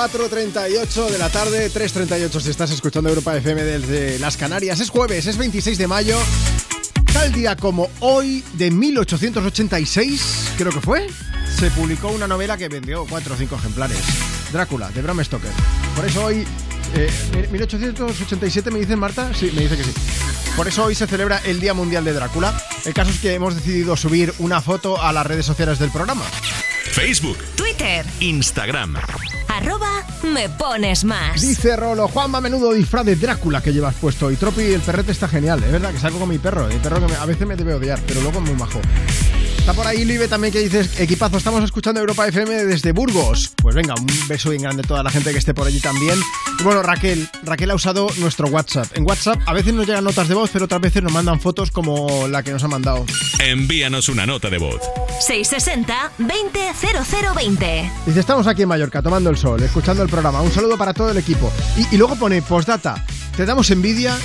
4.38 de la tarde, 3.38 si estás escuchando Europa FM desde las Canarias. Es jueves, es 26 de mayo. Tal día como hoy, de 1886, creo que fue, se publicó una novela que vendió 4 o 5 ejemplares. Drácula, de Bram Stoker. Por eso hoy, eh, 1887 me dicen Marta, sí, me dice que sí. Por eso hoy se celebra el Día Mundial de Drácula. El caso es que hemos decidido subir una foto a las redes sociales del programa. Facebook, Twitter, Instagram. Me pones más. Dice Rolo, Juanma, menudo disfraz de Drácula que llevas puesto. Y Tropi, el perrete está genial. Es verdad que salgo con mi perro. El perro que a veces me debe odiar, pero luego es muy majo. Está por ahí Live también que dices, equipazo, estamos escuchando Europa FM desde Burgos. Pues venga, un beso bien grande a toda la gente que esté por allí también. Y bueno, Raquel, Raquel ha usado nuestro WhatsApp. En WhatsApp a veces nos llegan notas de voz, pero otras veces nos mandan fotos como la que nos ha mandado. Envíanos una nota de voz. 660-200020. Dice, estamos aquí en Mallorca tomando el sol, escuchando el programa. Un saludo para todo el equipo. Y, y luego pone, postdata, ¿te damos envidia?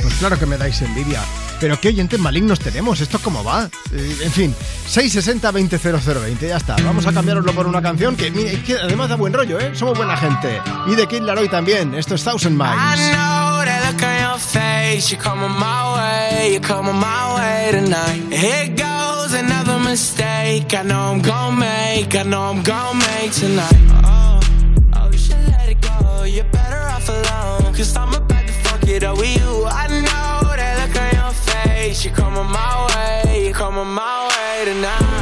Pues claro que me dais envidia. Pero qué oyentes malignos tenemos, ¿esto cómo va? Eh, en fin, 660-200020, ya está. Vamos a cambiaroslo por una canción que, mire, que además da buen rollo, ¿eh? Somos buena gente. Y de Kid Laroi también, esto es Thousand Miles. You're coming my way, you're coming my way tonight. Here goes another mistake. I know I'm gonna make, I know I'm gonna make tonight. Oh, oh, you should let it go. You're better off alone. Cause I'm about to fuck it up with you. I know face. Coming my way, coming my way tonight.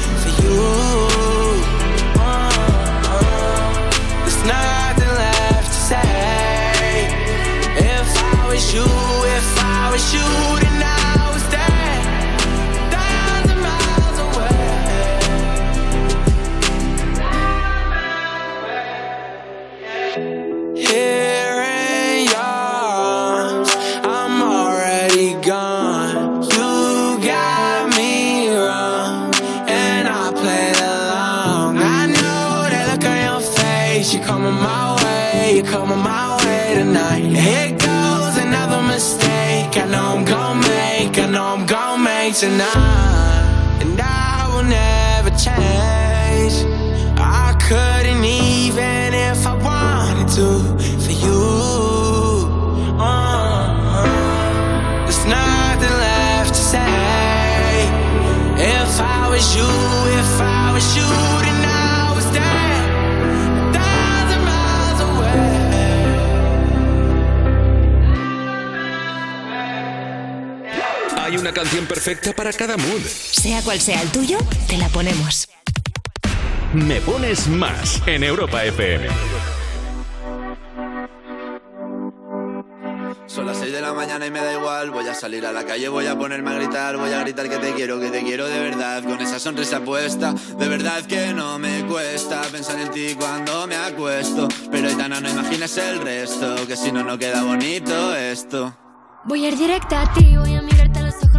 Uh, there's nothing left to say. If I was you, if I was you, tonight, una canción perfecta para cada mood. Sea cual sea el tuyo, te la ponemos. Me pones más en Europa FM. Son las 6 de la mañana y me da igual. Voy a salir a la calle, voy a ponerme a gritar. Voy a gritar que te quiero, que te quiero de verdad. Con esa sonrisa puesta, de verdad que no me cuesta pensar en ti cuando me acuesto. Pero Aitana, no imaginas el resto, que si no, no queda bonito esto. Voy a ir directa a ti, voy a mirarte a los ojos,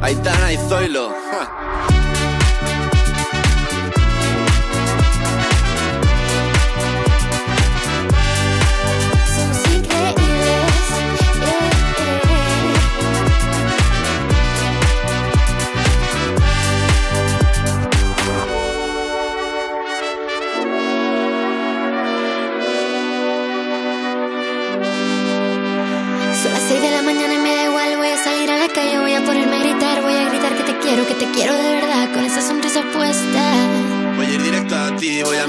Aitana y Zoilo.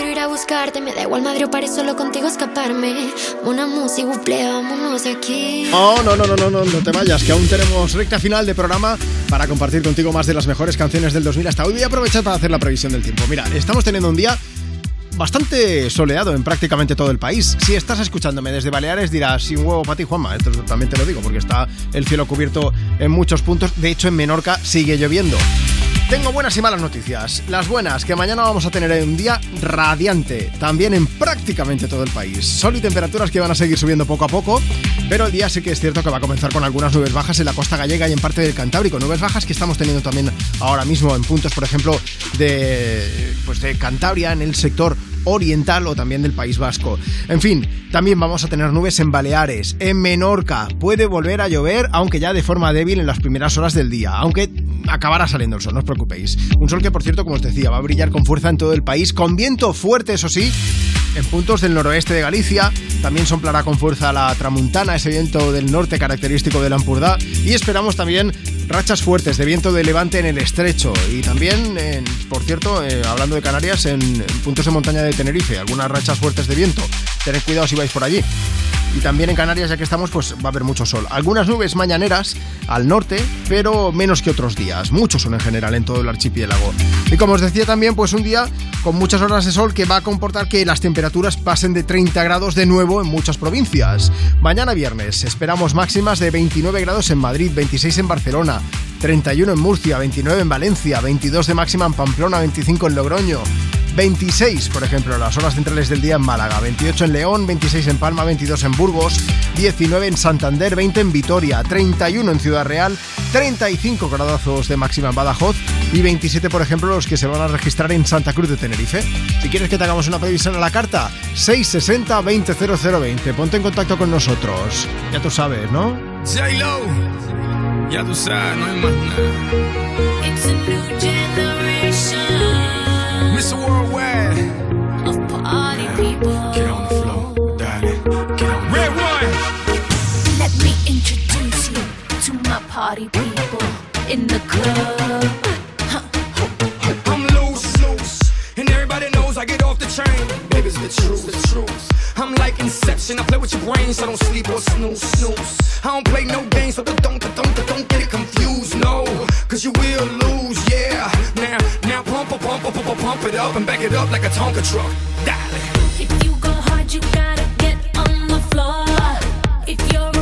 Quiero ir a buscarte, me da igual Madrid o París, solo contigo escaparme. Una música, buple, vámonos aquí. Oh, no, no, no, no, no, no te vayas, que aún tenemos recta final de programa para compartir contigo más de las mejores canciones del 2000 hasta hoy. Voy a aprovechar para hacer la previsión del tiempo. Mira, estamos teniendo un día bastante soleado en prácticamente todo el país. Si estás escuchándome desde Baleares dirás, sin huevo para ti, Juanma. Esto también te lo digo, porque está el cielo cubierto en muchos puntos. De hecho, en Menorca sigue lloviendo. Tengo buenas y malas noticias. Las buenas, que mañana vamos a tener un día radiante, también en prácticamente todo el país. Sol y temperaturas que van a seguir subiendo poco a poco, pero el día sí que es cierto que va a comenzar con algunas nubes bajas en la costa gallega y en parte del Cantábrico. Nubes bajas que estamos teniendo también ahora mismo en puntos, por ejemplo, de, pues de Cantabria, en el sector oriental o también del País Vasco. En fin, también vamos a tener nubes en Baleares, en Menorca. Puede volver a llover, aunque ya de forma débil en las primeras horas del día, aunque acabará saliendo el sol, no os preocupéis. Un sol que, por cierto, como os decía, va a brillar con fuerza en todo el país, con viento fuerte, eso sí, en puntos del noroeste de Galicia. También soplará con fuerza la tramuntana, ese viento del norte característico del Ampurdá. Y esperamos también rachas fuertes de viento de levante en el estrecho. Y también, por cierto, eh, hablando de Canarias, en, en puntos de montaña de Tenerife, algunas rachas fuertes de viento. Tened cuidado si vais por allí. Y también en Canarias, ya que estamos, pues va a haber mucho sol. Algunas nubes mañaneras al norte, pero menos que otros días. Mucho sol en general en todo el archipiélago. Y como os decía también, pues un día con muchas horas de sol que va a comportar que las temperaturas pasen de 30 grados de nuevo en muchas provincias. Mañana viernes esperamos máximas de 29 grados en Madrid, 26 en Barcelona, 31 en Murcia, 29 en Valencia, 22 de máxima en Pamplona, 25 en Logroño. 26, por ejemplo, las horas centrales del día en Málaga, 28 en León, 26 en Palma, 22 en Burgos, 19 en Santander, 20 en Vitoria, 31 en Ciudad Real, 35 gradazos de máxima en Badajoz y 27, por ejemplo, los que se van a registrar en Santa Cruz de Tenerife. Si quieres que te hagamos una previsión a la carta, 660 200020. Ponte en contacto con nosotros. Ya tú sabes, ¿no? Ya tú sabes, no hay más nada. Worldwide, of party people. get on the floor, darling, get on. Red one. Let me introduce you to my party people in the club. I'm loose, loose, and everybody knows I get off the train. Baby, it's the truth, the truth. I'm like Inception, I play with your brain, so don't sleep or snooze, snooze. I don't play no games, so don't, don't, don't, don't get it confused, no, cause you will lose, yeah. Now, now pump, pump, pump, pump, it up and back it up like a Tonka truck. If you go hard, you gotta get on the floor. If you're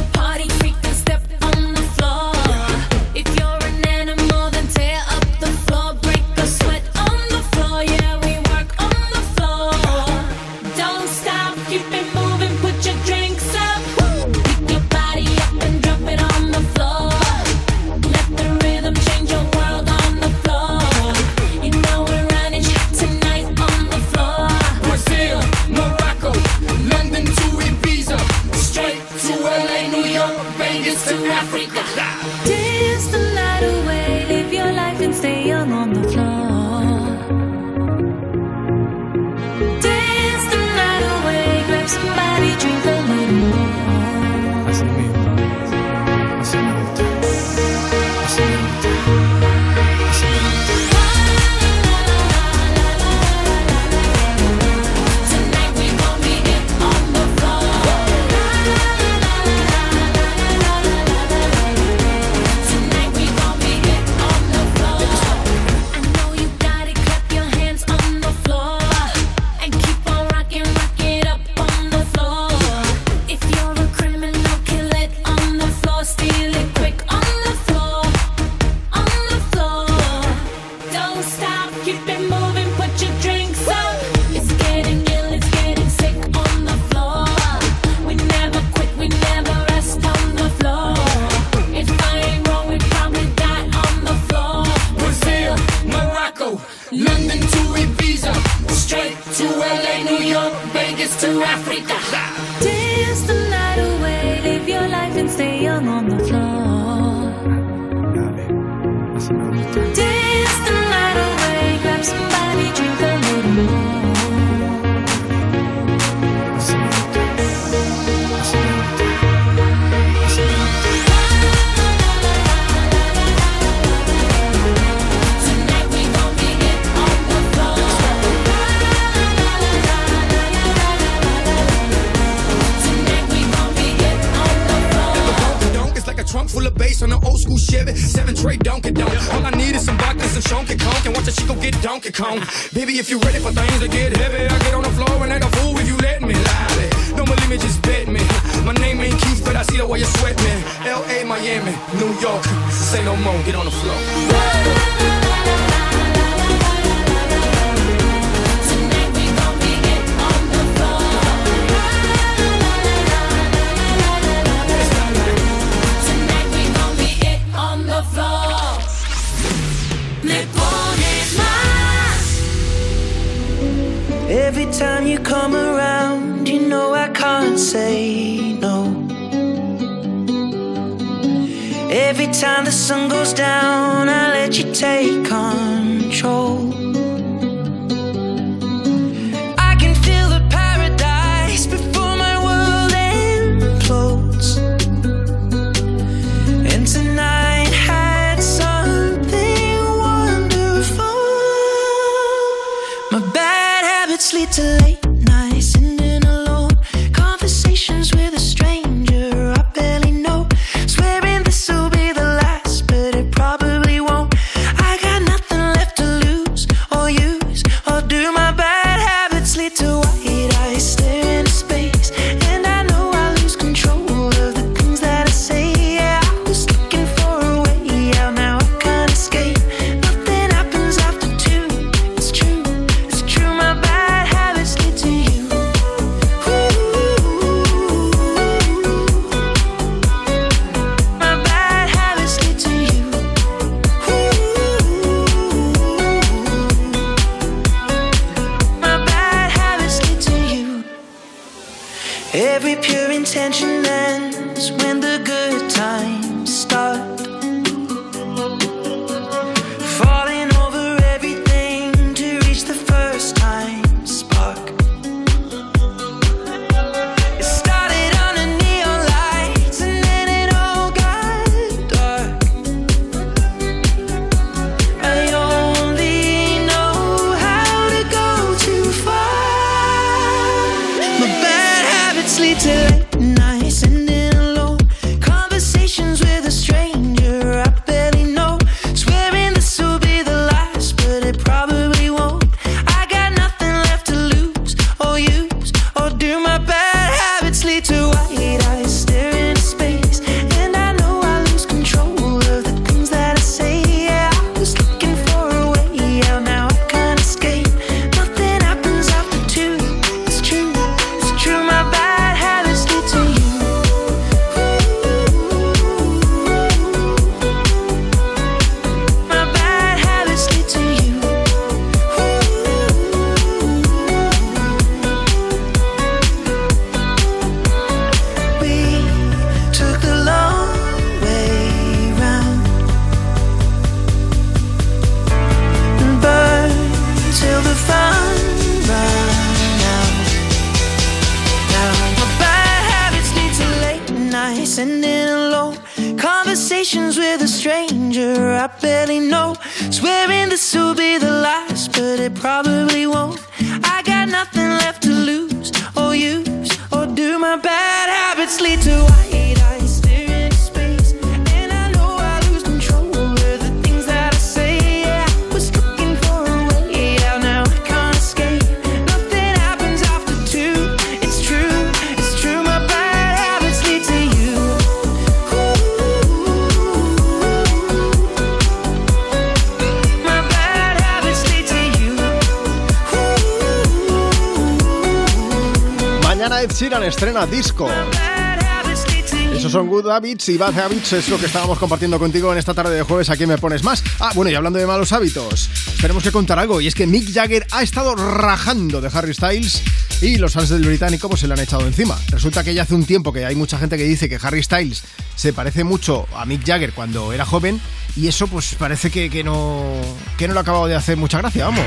Habits y Bad Habits es lo que estábamos compartiendo contigo en esta tarde de jueves. Aquí me pones más. Ah, bueno, y hablando de malos hábitos, tenemos que contar algo. Y es que Mick Jagger ha estado rajando de Harry Styles y los fans del británico pues se le han echado encima. Resulta que ya hace un tiempo que hay mucha gente que dice que Harry Styles se parece mucho a Mick Jagger cuando era joven y eso pues parece que, que no, que no le ha acabado de hacer mucha gracia. Vamos.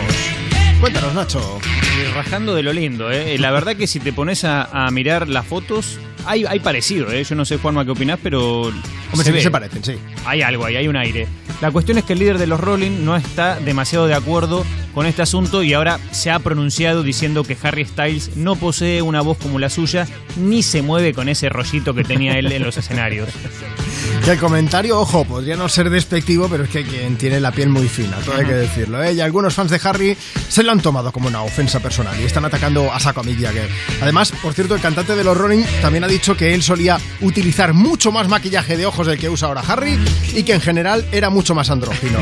Cuéntanos, Nacho. Rajando de lo lindo, ¿eh? La verdad que si te pones a mirar las fotos, hay, hay parecido, ¿eh? Yo no sé, Juanma, qué opinás, pero. Hombre, sí que se parecen, sí. Hay algo ahí, hay un aire. La cuestión es que el líder de los Rolling no está demasiado de acuerdo con este asunto y ahora se ha pronunciado diciendo que Harry Styles no posee una voz como la suya ni se mueve con ese rollito que tenía él en los escenarios. Que el comentario, ojo, podría no ser despectivo, pero es que quien tiene la piel muy fina, todo hay que decirlo. ¿eh? Y algunos fans de Harry se lo han tomado como una ofensa personal y están atacando a saco a Mick Jagger. Además, por cierto, el cantante de los Rolling también ha dicho que él solía utilizar mucho más maquillaje de ojos del que usa ahora Harry y que en general era mucho más andrógino.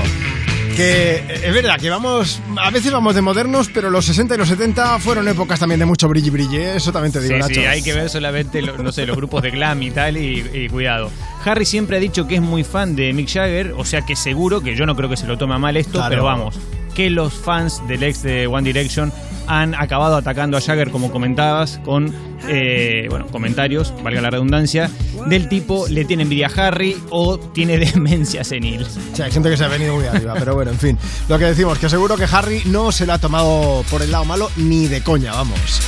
Que es verdad que vamos, a veces vamos de modernos, pero los 60 y los 70 fueron épocas también de mucho brilli brilli, ¿eh? eso también te digo, Sí, Nacho. sí, hay que ver solamente, lo- no sé, los grupos de glam y tal, y, y cuidado. Harry siempre ha dicho que es muy fan de Mick Jagger, o sea que seguro, que yo no creo que se lo tome mal esto, Claro. pero vamos, que los fans del ex de One Direction han acabado atacando a Jagger, como comentabas, con eh, bueno, comentarios, valga la redundancia, del tipo le tiene envidia a Harry o tiene demencia senil. Sí, hay gente que se ha venido muy arriba, pero bueno, en fin. Lo que decimos, que seguro que Harry no se la ha tomado por el lado malo ni de coña, vamos.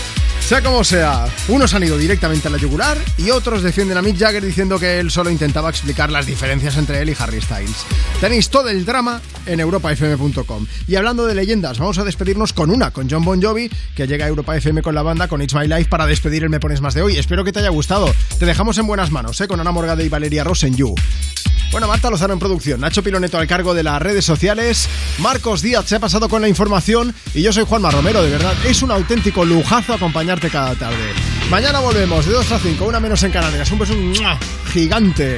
Sea como sea, unos han ido directamente a la yugular y otros defienden a Mick Jagger diciendo que él solo intentaba explicar las diferencias entre él y Harry Styles. Tenéis todo el drama en europafm.com. Y hablando de leyendas, vamos a despedirnos con una, con John Bon Jovi, que llega a Europa FM con la banda, con It's My Life, para despedir el Me Pones Más de hoy. Espero que te haya gustado. Te dejamos en buenas manos, ¿eh? con Ana Morgade y Valeria Ross en You. Bueno, Marta Lozano en producción, Nacho Piloneto al cargo de las redes sociales, Marcos Díaz se ha pasado con la información y yo soy Juanma Romero, de verdad, es un auténtico lujazo acompañarte cada tarde. Mañana volvemos de 2 a 5, una menos en Canarias, un beso gigante.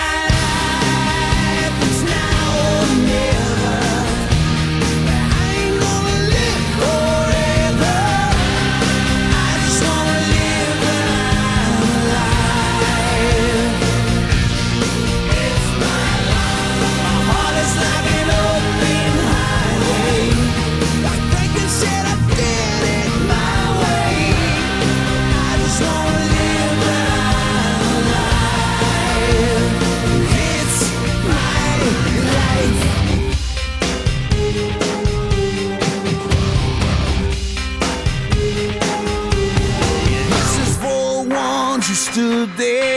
This